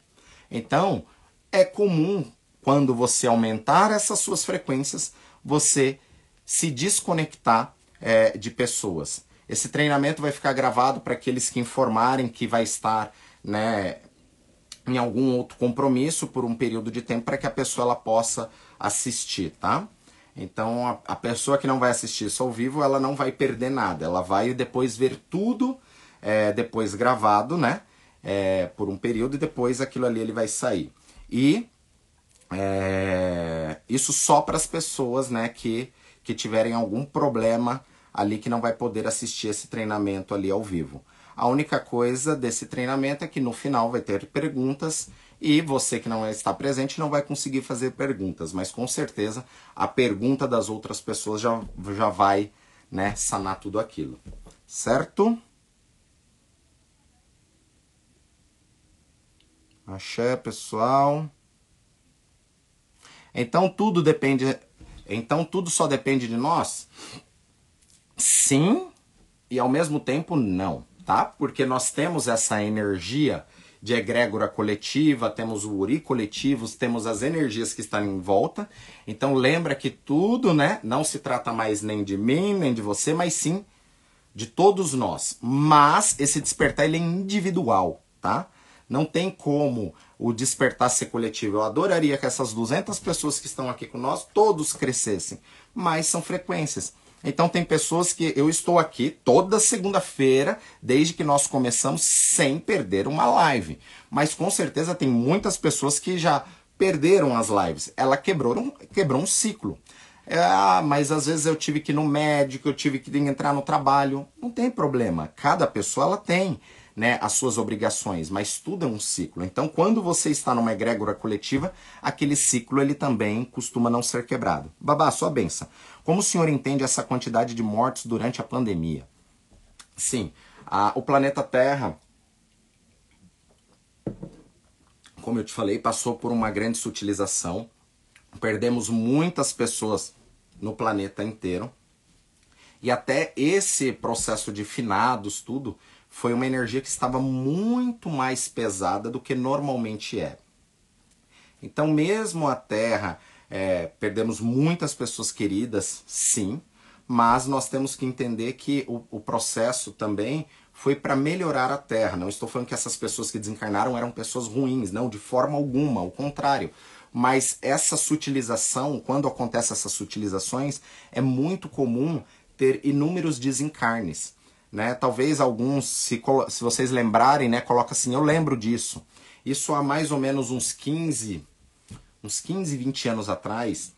Então, é comum quando você aumentar essas suas frequências, você se desconectar é, de pessoas. Esse treinamento vai ficar gravado para aqueles que informarem que vai estar né, em algum outro compromisso por um período de tempo para que a pessoa ela possa assistir, tá? Então a, a, pessoa que não vai assistir isso ao vivo, ela não vai perder nada. Ela vai depois ver tudo é, depois gravado, né? É, por um período e depois aquilo ali ele vai sair. E é, isso só para as pessoas, né, que que tiverem algum problema ali que não vai poder assistir esse treinamento ali ao vivo. A única coisa desse treinamento é que no final vai ter perguntas e você que não está presente não vai conseguir fazer perguntas, mas com certeza a pergunta das outras pessoas já, já vai né, sanar tudo aquilo. Certo? Axé, pessoal. Então tudo depende então tudo só depende de nós? Sim, e ao mesmo tempo não, tá? Porque nós temos essa energia de egrégora coletiva, temos o uri coletivo, temos as energias que estão em volta. Então lembra que tudo, né, não se trata mais nem de mim, nem de você, mas sim de todos nós. Mas esse despertar ele é individual, tá? Não tem como o despertar ser coletivo. Eu adoraria que essas 200 pessoas que estão aqui com nós, todos crescessem, mas são frequências. Então tem pessoas que eu estou aqui toda segunda-feira, desde que nós começamos, sem perder uma live. Mas com certeza tem muitas pessoas que já perderam as lives. Ela quebrou um, quebrou um ciclo. É, ah, mas às vezes eu tive que ir no médico, eu tive que entrar no trabalho. Não tem problema. Cada pessoa ela tem né, as suas obrigações, mas tudo é um ciclo. Então, quando você está numa egrégora coletiva, aquele ciclo ele também costuma não ser quebrado. Babá, sua benção. Como o senhor entende essa quantidade de mortes durante a pandemia? Sim, a, o planeta Terra, como eu te falei, passou por uma grande sutilização. Perdemos muitas pessoas no planeta inteiro. E até esse processo de finados, tudo, foi uma energia que estava muito mais pesada do que normalmente é. Então, mesmo a Terra, é, perdemos muitas pessoas queridas, sim, mas nós temos que entender que o, o processo também foi para melhorar a Terra. Não estou falando que essas pessoas que desencarnaram eram pessoas ruins, não, de forma alguma, ao contrário. Mas essa sutilização, quando acontece essas sutilizações, é muito comum ter inúmeros desencarnes. Né? Talvez alguns, se, se vocês lembrarem, né, coloca assim, eu lembro disso. Isso há mais ou menos uns 15, uns 15, 20 anos atrás,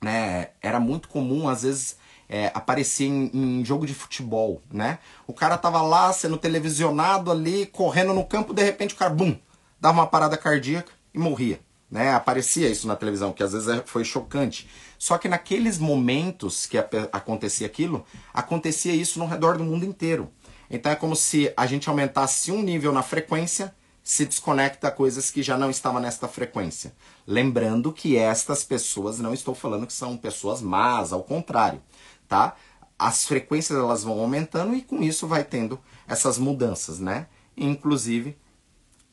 né, era muito comum, às vezes, é, aparecer em, em, jogo de futebol, né? O cara tava lá sendo televisionado ali, correndo no campo, de repente o cara, bum, dava uma parada cardíaca e morria. Né? Aparecia isso na televisão, que às vezes é, foi chocante. Só que naqueles momentos que acontecia aquilo, acontecia isso no redor do mundo inteiro. Então é como se a gente aumentasse um nível na frequência se desconecta a coisas que já não estavam nesta frequência. Lembrando que estas pessoas, não estou falando que são pessoas más, ao contrário, tá? As frequências elas vão aumentando e com isso vai tendo essas mudanças, né? Inclusive,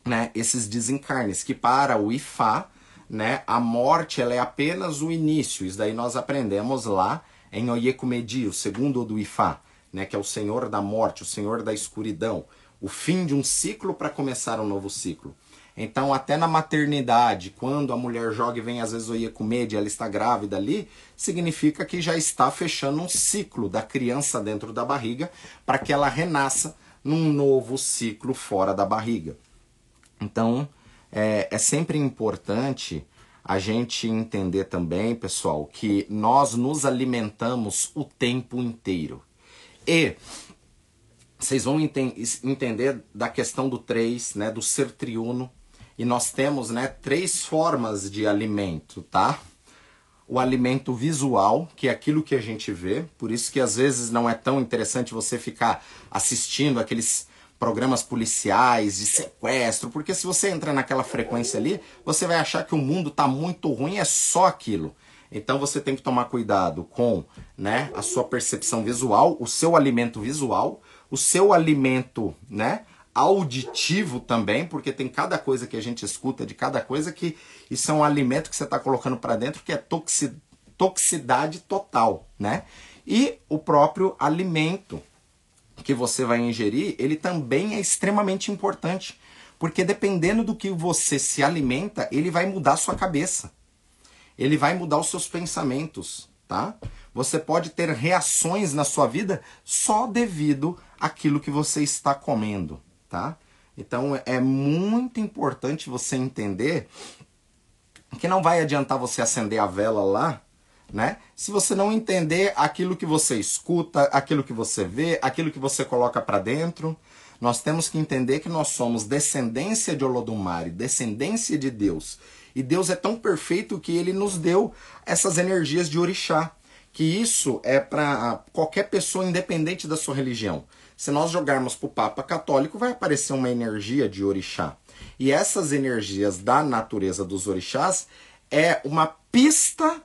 né, esses desencarnes que para o Ifá, né, a morte ela é apenas o início. Isso daí nós aprendemos lá em Oyekumedi, o segundo do Ifá, né, que é o Senhor da morte, o Senhor da escuridão o fim de um ciclo para começar um novo ciclo. Então, até na maternidade, quando a mulher joga e vem às vezes o e ela está grávida ali, significa que já está fechando um ciclo da criança dentro da barriga para que ela renasça num novo ciclo fora da barriga. Então, é, é sempre importante a gente entender também, pessoal, que nós nos alimentamos o tempo inteiro. E vocês vão enten entender da questão do três, né, do ser triuno. E nós temos, né, três formas de alimento, tá? O alimento visual, que é aquilo que a gente vê, por isso que às vezes não é tão interessante você ficar assistindo aqueles programas policiais de sequestro, porque se você entra naquela frequência ali, você vai achar que o mundo está muito ruim, é só aquilo. Então você tem que tomar cuidado com, né, a sua percepção visual, o seu alimento visual, o seu alimento, né? Auditivo também, porque tem cada coisa que a gente escuta de cada coisa que isso é um alimento que você está colocando para dentro que é toxi, toxicidade total, né? E o próprio alimento que você vai ingerir, ele também é extremamente importante, porque dependendo do que você se alimenta, ele vai mudar sua cabeça. Ele vai mudar os seus pensamentos, tá? Você pode ter reações na sua vida só devido àquilo que você está comendo, tá? Então é muito importante você entender que não vai adiantar você acender a vela lá, né? Se você não entender aquilo que você escuta, aquilo que você vê, aquilo que você coloca para dentro, nós temos que entender que nós somos descendência de Olodumare, descendência de Deus. E Deus é tão perfeito que ele nos deu essas energias de orixá que isso é para qualquer pessoa independente da sua religião. Se nós jogarmos para o Papa Católico, vai aparecer uma energia de orixá. E essas energias da natureza dos orixás é uma pista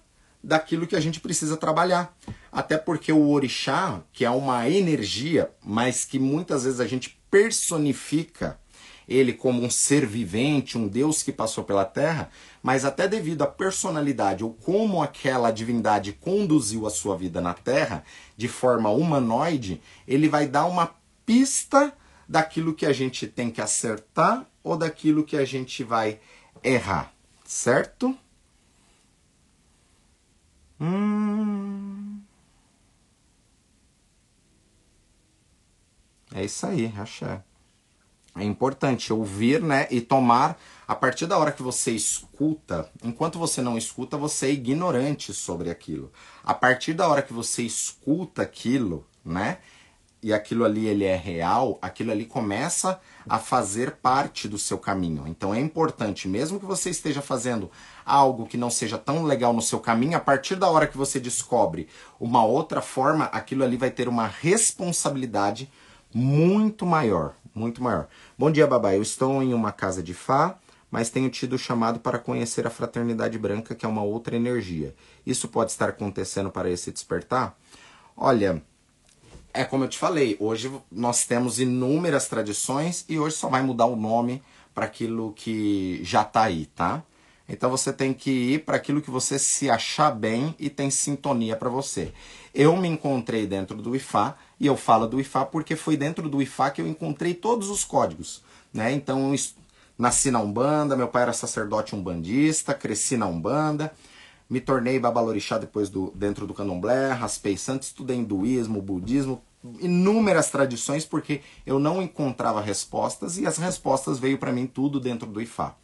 daquilo que a gente precisa trabalhar. Até porque o orixá, que é uma energia, mas que muitas vezes a gente personifica ele como um ser vivente, um Deus que passou pela terra, mas até devido à personalidade ou como aquela divindade conduziu a sua vida na terra de forma humanoide, ele vai dar uma pista daquilo que a gente tem que acertar ou daquilo que a gente vai errar, certo? Hum. É isso aí, achei. É importante ouvir, né, e tomar a partir da hora que você escuta, enquanto você não escuta, você é ignorante sobre aquilo. A partir da hora que você escuta aquilo, né, e aquilo ali ele é real, aquilo ali começa a fazer parte do seu caminho. Então é importante, mesmo que você esteja fazendo algo que não seja tão legal no seu caminho, a partir da hora que você descobre uma outra forma, aquilo ali vai ter uma responsabilidade muito maior, muito maior. Bom dia, babá. Eu estou em uma casa de Fá, mas tenho tido chamado para conhecer a fraternidade branca, que é uma outra energia. Isso pode estar acontecendo para esse despertar? Olha, é como eu te falei, hoje nós temos inúmeras tradições e hoje só vai mudar o nome para aquilo que já está aí, tá? Então você tem que ir para aquilo que você se achar bem e tem sintonia para você. Eu me encontrei dentro do IFA e eu falo do IFA porque foi dentro do IFA que eu encontrei todos os códigos, né? Então nasci na Umbanda, meu pai era sacerdote umbandista, cresci na Umbanda, me tornei babalorixá depois do dentro do Candomblé, raspei santo, estudei hinduísmo, budismo, inúmeras tradições porque eu não encontrava respostas e as respostas veio para mim tudo dentro do IFA.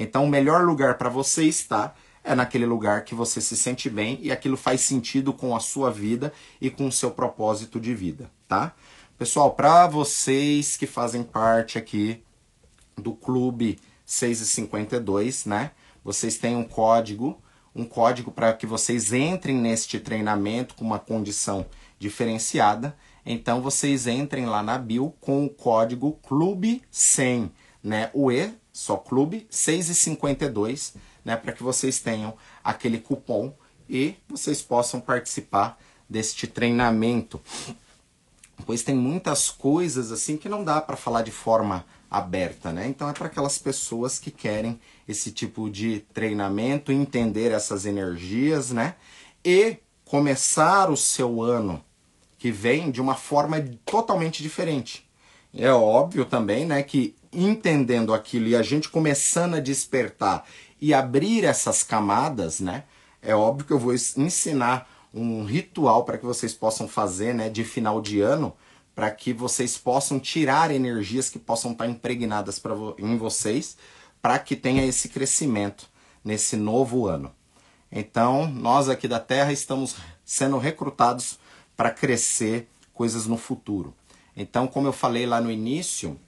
Então, o melhor lugar para você estar é naquele lugar que você se sente bem e aquilo faz sentido com a sua vida e com o seu propósito de vida, tá? Pessoal, para vocês que fazem parte aqui do clube 652, né? Vocês têm um código, um código para que vocês entrem neste treinamento com uma condição diferenciada. Então vocês entrem lá na bio com o código clube 100, né? O E só clube 6,52, né, para que vocês tenham aquele cupom e vocês possam participar deste treinamento. Pois tem muitas coisas assim que não dá para falar de forma aberta, né? Então é para aquelas pessoas que querem esse tipo de treinamento, entender essas energias, né? E começar o seu ano que vem de uma forma totalmente diferente. É óbvio também, né, que entendendo aquilo e a gente começando a despertar e abrir essas camadas, né? É óbvio que eu vou ensinar um ritual para que vocês possam fazer, né, de final de ano, para que vocês possam tirar energias que possam estar impregnadas pra, em vocês, para que tenha esse crescimento nesse novo ano. Então, nós aqui da Terra estamos sendo recrutados para crescer coisas no futuro. Então, como eu falei lá no início,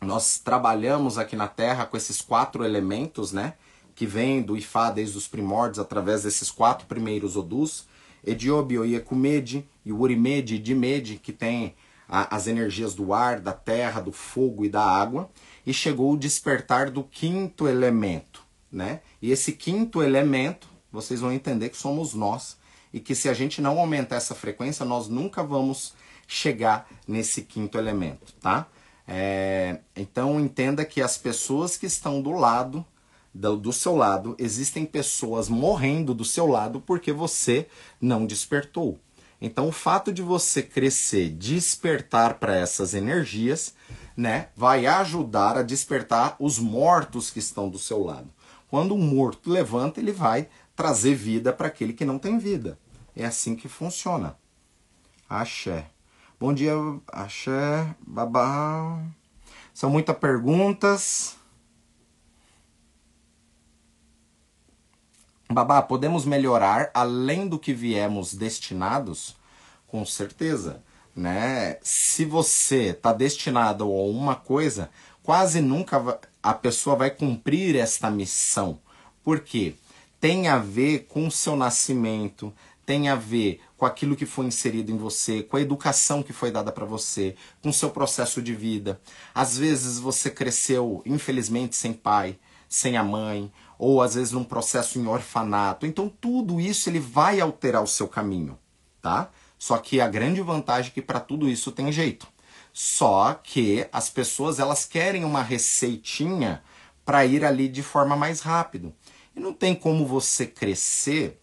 nós trabalhamos aqui na Terra com esses quatro elementos, né? Que vêm do Ifá desde os primórdios, através desses quatro primeiros Odus, Ediobi, Oiekumede, e Urimede e Dimede, que tem a, as energias do ar, da terra, do fogo e da água, e chegou o despertar do quinto elemento, né? E esse quinto elemento, vocês vão entender que somos nós, e que se a gente não aumentar essa frequência, nós nunca vamos chegar nesse quinto elemento, tá? É, então entenda que as pessoas que estão do lado, do, do seu lado, existem pessoas morrendo do seu lado porque você não despertou. Então o fato de você crescer, despertar para essas energias, né, vai ajudar a despertar os mortos que estão do seu lado. Quando um morto levanta, ele vai trazer vida para aquele que não tem vida. É assim que funciona. Axé. Bom dia, axé, babá. São muitas perguntas. Babá, podemos melhorar além do que viemos destinados? Com certeza, né? Se você está destinado a uma coisa, quase nunca a pessoa vai cumprir esta missão. Por quê? Tem a ver com o seu nascimento, tem a ver com aquilo que foi inserido em você, com a educação que foi dada para você, com o seu processo de vida. Às vezes você cresceu, infelizmente, sem pai, sem a mãe, ou às vezes num processo em orfanato. Então tudo isso ele vai alterar o seu caminho, tá? Só que a grande vantagem é que para tudo isso tem jeito. Só que as pessoas elas querem uma receitinha para ir ali de forma mais rápido. E não tem como você crescer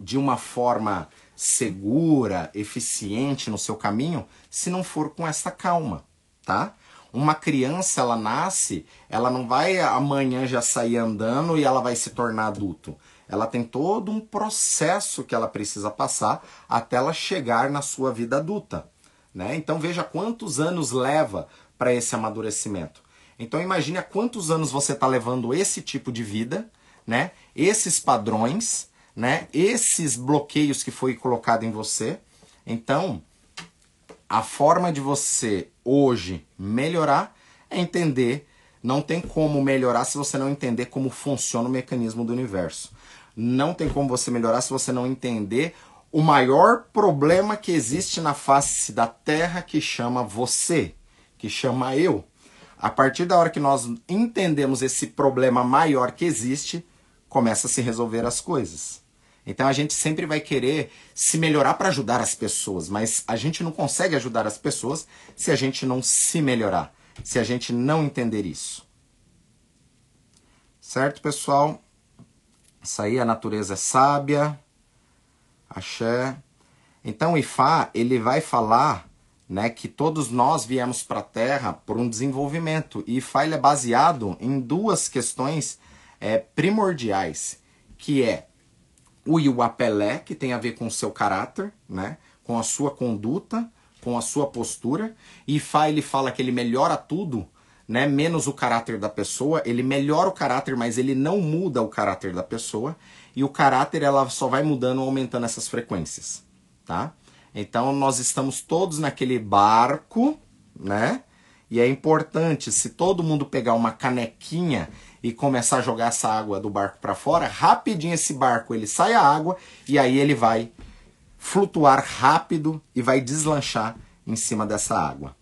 de uma forma segura, eficiente no seu caminho, se não for com essa calma, tá? Uma criança, ela nasce, ela não vai amanhã já sair andando e ela vai se tornar adulto. Ela tem todo um processo que ela precisa passar até ela chegar na sua vida adulta, né? Então veja quantos anos leva para esse amadurecimento. Então imagine há quantos anos você está levando esse tipo de vida, né? Esses padrões, né? Esses bloqueios que foi colocado em você. Então, a forma de você hoje melhorar é entender. Não tem como melhorar se você não entender como funciona o mecanismo do universo. Não tem como você melhorar se você não entender o maior problema que existe na face da Terra que chama você, que chama eu. A partir da hora que nós entendemos esse problema maior que existe, começa a se resolver as coisas. Então a gente sempre vai querer se melhorar para ajudar as pessoas, mas a gente não consegue ajudar as pessoas se a gente não se melhorar, se a gente não entender isso. Certo, pessoal? Isso aí, a natureza é sábia. Axé. Então o Ifá, ele vai falar né, que todos nós viemos para a Terra por um desenvolvimento. E Ifá ele é baseado em duas questões é, primordiais, que é o Iuapelé, que tem a ver com o seu caráter, né, com a sua conduta, com a sua postura. E Ifá ele fala que ele melhora tudo, né, menos o caráter da pessoa. Ele melhora o caráter, mas ele não muda o caráter da pessoa. E o caráter ela só vai mudando, aumentando essas frequências, tá? Então nós estamos todos naquele barco, né? E é importante, se todo mundo pegar uma canequinha e começar a jogar essa água do barco para fora, rapidinho esse barco ele sai a água e aí ele vai flutuar rápido e vai deslanchar em cima dessa água.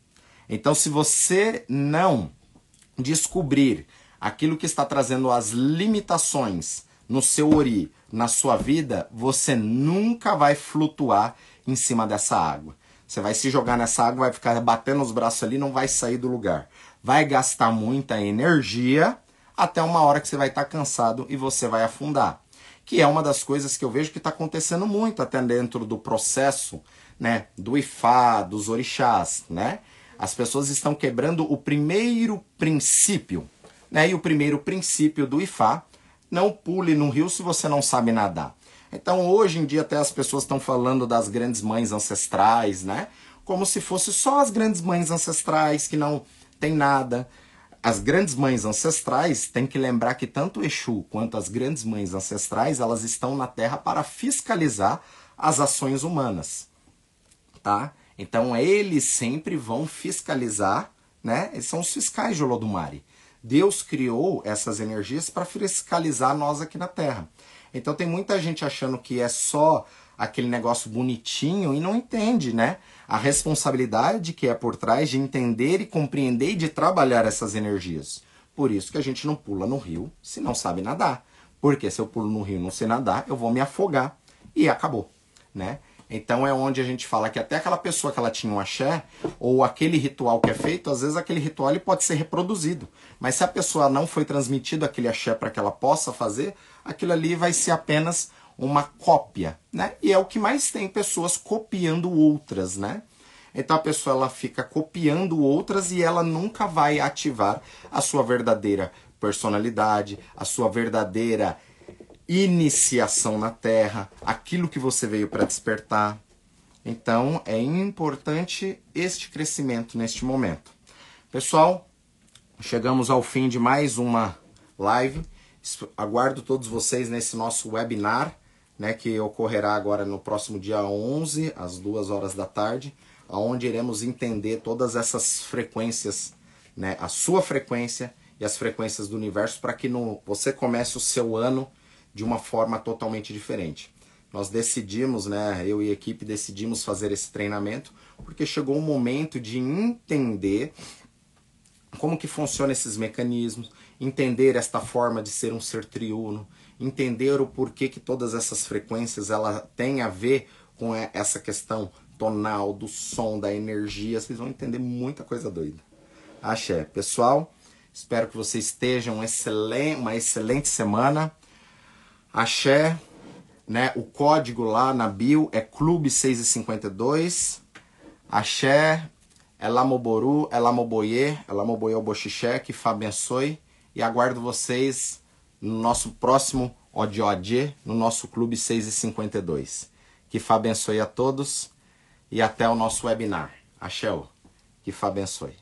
Então, se você não descobrir aquilo que está trazendo as limitações no seu ori, na sua vida, você nunca vai flutuar em cima dessa água. Você vai se jogar nessa água, vai ficar batendo os braços ali, não vai sair do lugar. Vai gastar muita energia até uma hora que você vai estar cansado e você vai afundar. Que é uma das coisas que eu vejo que está acontecendo muito até dentro do processo né, do Ifá, dos orixás. Né? As pessoas estão quebrando o primeiro princípio. Né? E o primeiro princípio do Ifá, não pule no rio se você não sabe nadar. Então, hoje em dia, até as pessoas estão falando das grandes mães ancestrais, né? Como se fosse só as grandes mães ancestrais que não tem nada. As grandes mães ancestrais têm que lembrar que tanto Exu quanto as grandes mães ancestrais, elas estão na Terra para fiscalizar as ações humanas, tá? Então, eles sempre vão fiscalizar, né? Eles são os fiscais de Olodumare. Deus criou essas energias para fiscalizar nós aqui na Terra. Então tem muita gente achando que é só aquele negócio bonitinho e não entende, né? A responsabilidade que é por trás de entender e compreender e de trabalhar essas energias. Por isso que a gente não pula no rio se não sabe nadar. Porque se eu pulo no rio e não sei nadar, eu vou me afogar e acabou, né? Então é onde a gente fala que até aquela pessoa que ela tinha um axé, ou aquele ritual que é feito, às vezes aquele ritual ele pode ser reproduzido. Mas se a pessoa não foi transmitido aquele axé para que ela possa fazer, aquilo ali vai ser apenas uma cópia, né? E é o que mais tem pessoas copiando outras, né? Então a pessoa ela fica copiando outras e ela nunca vai ativar a sua verdadeira personalidade, a sua verdadeira iniciação na Terra, aquilo que você veio para despertar. Então é importante este crescimento neste momento. Pessoal, chegamos ao fim de mais uma live. Aguardo todos vocês nesse nosso webinar, né, que ocorrerá agora no próximo dia 11, às 2 horas da tarde, onde iremos entender todas essas frequências, né, a sua frequência e as frequências do universo para que no, você comece o seu ano de uma forma totalmente diferente. Nós decidimos, né, eu e a equipe decidimos fazer esse treinamento porque chegou o momento de entender como que funciona esses mecanismos, entender esta forma de ser um ser triuno, entender o porquê que todas essas frequências ela tem a ver com essa questão tonal, do som, da energia. Vocês vão entender muita coisa doida. Axé. Pessoal, espero que vocês estejam uma excelente semana. Axé, né? O código lá na bio é Clube 652. Axé, Elamoboru, Elamoboye, Elamoboye Oboxixé, que Fá abençoe. E aguardo vocês no nosso próximo Odiodie, no nosso Clube 652. Que Fá abençoe a todos e até o nosso webinar. Axé, que Fá abençoe.